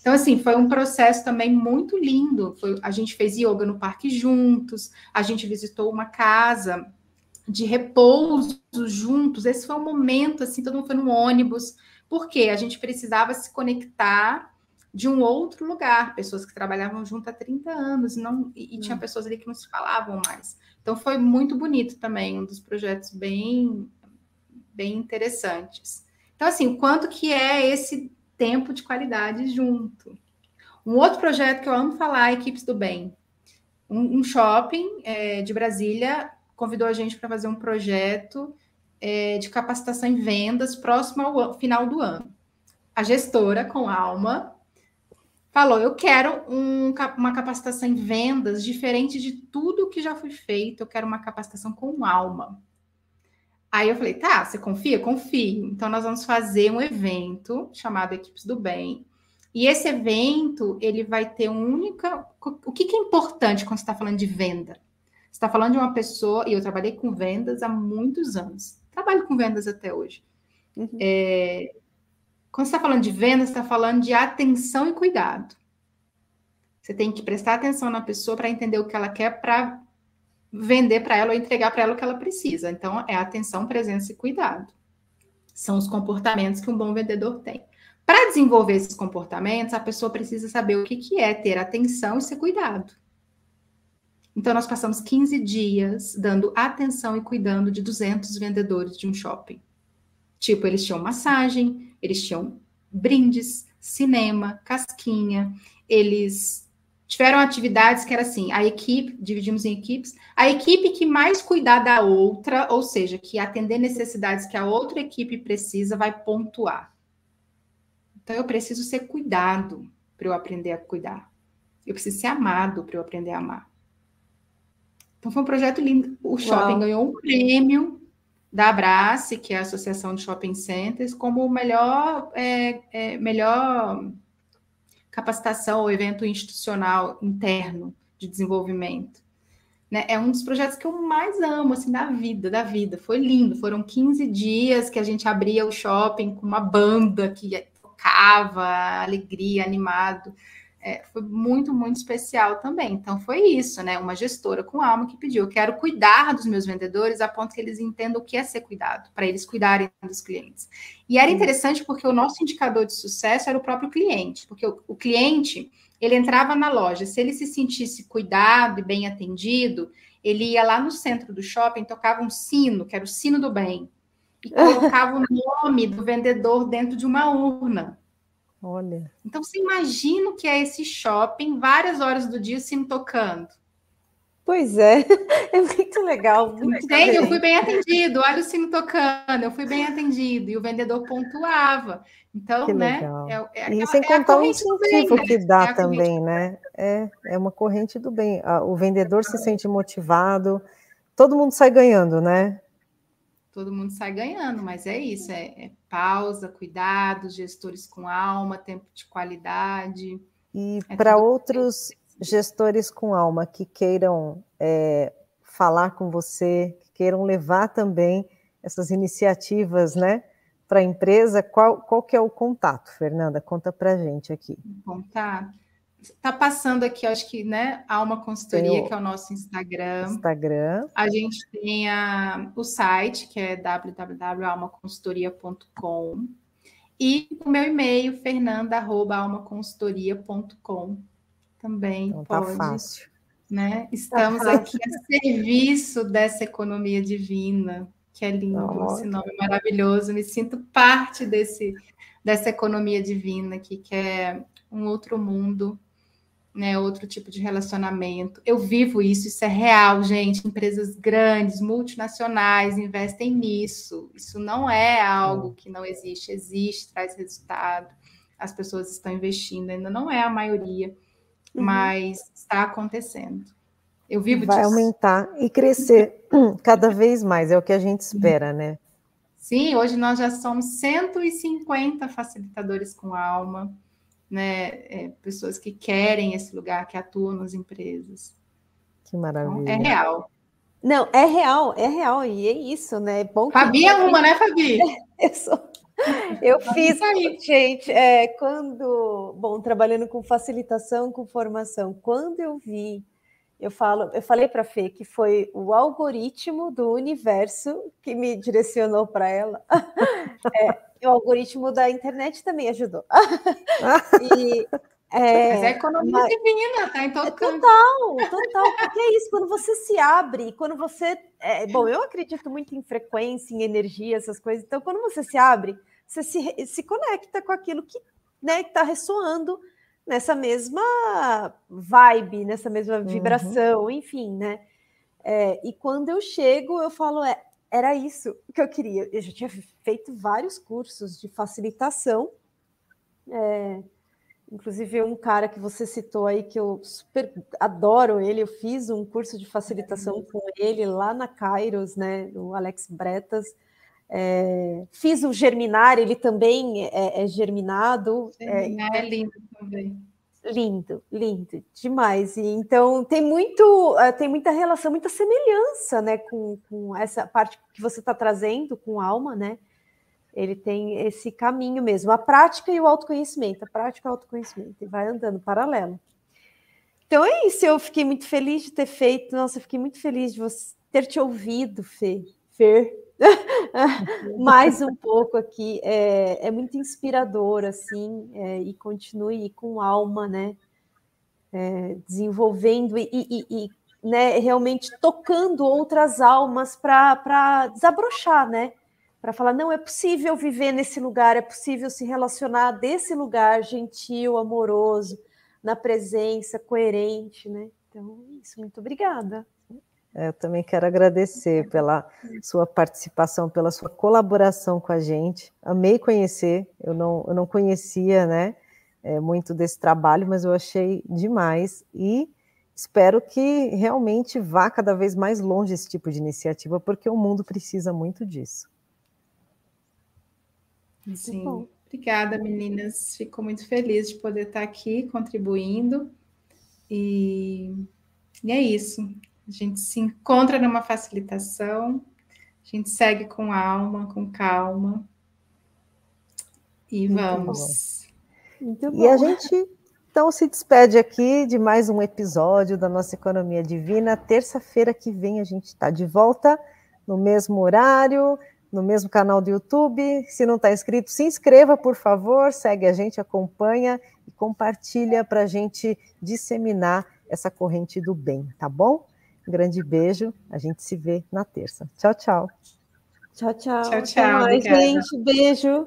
Então, assim, foi um processo também muito lindo. Foi, a gente fez yoga no parque juntos, a gente visitou uma casa de repouso juntos. Esse foi um momento, assim, todo mundo foi no ônibus, porque a gente precisava se conectar de um outro lugar, pessoas que trabalhavam junto há 30 anos, não, e, e tinha hum. pessoas ali que não se falavam mais. Então foi muito bonito também, um dos projetos bem, bem interessantes. Então, assim, quanto que é esse tempo de qualidade junto. Um outro projeto que eu amo falar, Equipes do Bem. Um, um shopping é, de Brasília convidou a gente para fazer um projeto é, de capacitação em vendas próximo ao final do ano. A gestora, com alma, falou: eu quero um, uma capacitação em vendas diferente de tudo que já foi feito, eu quero uma capacitação com alma. Aí eu falei, tá, você confia? Confio. Então nós vamos fazer um evento chamado Equipes do Bem. E esse evento, ele vai ter um única. O que, que é importante quando você está falando de venda? Você está falando de uma pessoa, e eu trabalhei com vendas há muitos anos. Trabalho com vendas até hoje. Uhum. É, quando você está falando de venda, está falando de atenção e cuidado. Você tem que prestar atenção na pessoa para entender o que ela quer para vender para ela ou entregar para ela o que ela precisa. Então, é atenção, presença e cuidado. São os comportamentos que um bom vendedor tem. Para desenvolver esses comportamentos, a pessoa precisa saber o que, que é ter atenção e ser cuidado. Então, nós passamos 15 dias dando atenção e cuidando de 200 vendedores de um shopping. Tipo, eles tinham massagem, eles tinham brindes, cinema, casquinha, eles tiveram atividades que era assim, a equipe, dividimos em equipes, a equipe que mais cuidar da outra, ou seja, que atender necessidades que a outra equipe precisa, vai pontuar. Então eu preciso ser cuidado para eu aprender a cuidar. Eu preciso ser amado para eu aprender a amar. Então foi um projeto lindo. O shopping Uau. ganhou um prêmio da Abrace, que é a Associação de Shopping Centers, como melhor, é, é, melhor capacitação ou evento institucional interno de desenvolvimento. Né? É um dos projetos que eu mais amo, assim, da vida, da vida. Foi lindo. Foram 15 dias que a gente abria o shopping com uma banda que tocava, alegria, animado é, foi muito, muito especial também. Então, foi isso, né? Uma gestora com alma que pediu: eu quero cuidar dos meus vendedores a ponto que eles entendam o que é ser cuidado, para eles cuidarem dos clientes. E era interessante porque o nosso indicador de sucesso era o próprio cliente, porque o, o cliente ele entrava na loja, se ele se sentisse cuidado e bem atendido, ele ia lá no centro do shopping, tocava um sino, que era o sino do bem, e colocava o nome do vendedor dentro de uma urna. Olha. Então, você imagina o que é esse shopping, várias horas do dia, se tocando. Pois é, é muito legal. Muito? Eu fui bem atendido, olha o sino tocando, eu fui bem atendido, e o vendedor pontuava. Então, que né? Legal. É, é aquela, e sem é contar o incentivo bem, né? que dá é também, né? É, é uma corrente do bem. O vendedor se sente motivado, todo mundo sai ganhando, né? todo mundo sai ganhando, mas é isso: é, é pausa, cuidado, gestores com alma, tempo de qualidade. E é para outros gestores com alma que queiram é, falar com você, que queiram levar também essas iniciativas, né? Para a empresa, qual, qual que é o contato, Fernanda? Conta para a gente aqui. Contato. Está passando aqui, acho que, né? Alma Consultoria, que é o nosso Instagram. Instagram. A gente tem a, o site, que é www.almaconsultoria.com. E o meu e-mail, fernanda.almaconsultoria.com. Também então, tá pode. Tá fácil. Né? Estamos tá aqui a serviço dessa economia divina, que é lindo, esse nome maravilhoso. Me sinto parte desse, dessa economia divina aqui, que é um outro mundo né, outro tipo de relacionamento. Eu vivo isso, isso é real, gente. Empresas grandes, multinacionais investem nisso. Isso não é algo que não existe, existe, traz resultado. As pessoas estão investindo, ainda não é a maioria, uhum. mas está acontecendo. Eu vivo Vai disso. aumentar e crescer cada vez mais, é o que a gente espera, né? Sim, hoje nós já somos 150 facilitadores com alma né, é, pessoas que querem esse lugar, que atuam nas empresas. Que maravilha. Então, é real. Não, é real, é real, e é isso, né? É bom Fabi que... é uma, né, Fabi? eu sou... Eu fiz, gente, é, quando, bom, trabalhando com facilitação, com formação, quando eu vi, eu falo, eu falei para a Fê que foi o algoritmo do universo que me direcionou para ela. É, o algoritmo da internet também ajudou. e, é, mas é economia mas, divina, tá em todo é Total, total. Porque é isso, quando você se abre, quando você. É, bom, eu acredito muito em frequência, em energia, essas coisas. Então, quando você se abre, você se, se conecta com aquilo que né, está ressoando nessa mesma vibe, nessa mesma uhum. vibração, uhum. enfim, né? É, e quando eu chego, eu falo, é, era isso que eu queria. Eu já tinha feito vários cursos de facilitação. É, inclusive, um cara que você citou aí, que eu super adoro ele, eu fiz um curso de facilitação com ele lá na Kairos, né? O Alex Bretas. É, fiz o Germinar, ele também é, é germinado. Germinar é, é lindo também. Lindo, lindo, demais. E então tem muito, eh, tem muita relação, muita semelhança, né, com, com essa parte que você está trazendo com alma, né? Ele tem esse caminho mesmo, a prática e o autoconhecimento, a prática e o autoconhecimento, e vai andando paralelo. Então é isso, eu fiquei muito feliz de ter feito, nossa, eu fiquei muito feliz de você ter te ouvido, Fê, Fer, mais um pouco aqui. É, é muito inspirador, assim, é, e continue com alma, né? É, desenvolvendo e, e, e, né, realmente tocando outras almas para desabrochar, né? Para falar, não, é possível viver nesse lugar, é possível se relacionar desse lugar gentil, amoroso, na presença, coerente, né? Então, isso, muito obrigada. É, eu também quero agradecer pela sua participação, pela sua colaboração com a gente. Amei conhecer, eu não, eu não conhecia né, é, muito desse trabalho, mas eu achei demais e espero que realmente vá cada vez mais longe esse tipo de iniciativa, porque o mundo precisa muito disso. Sim. Obrigada, meninas. Fico muito feliz de poder estar aqui contribuindo. E, e é isso. A gente se encontra numa facilitação, a gente segue com alma, com calma. E Muito vamos. E a gente então se despede aqui de mais um episódio da nossa Economia Divina. Terça-feira que vem a gente está de volta no mesmo horário, no mesmo canal do YouTube. Se não está inscrito, se inscreva, por favor, segue a gente, acompanha e compartilha para a gente disseminar essa corrente do bem, tá bom? Um grande beijo. A gente se vê na terça. Tchau, tchau. Tchau, tchau. Tchau, tchau. Até mais, gente. Beijo.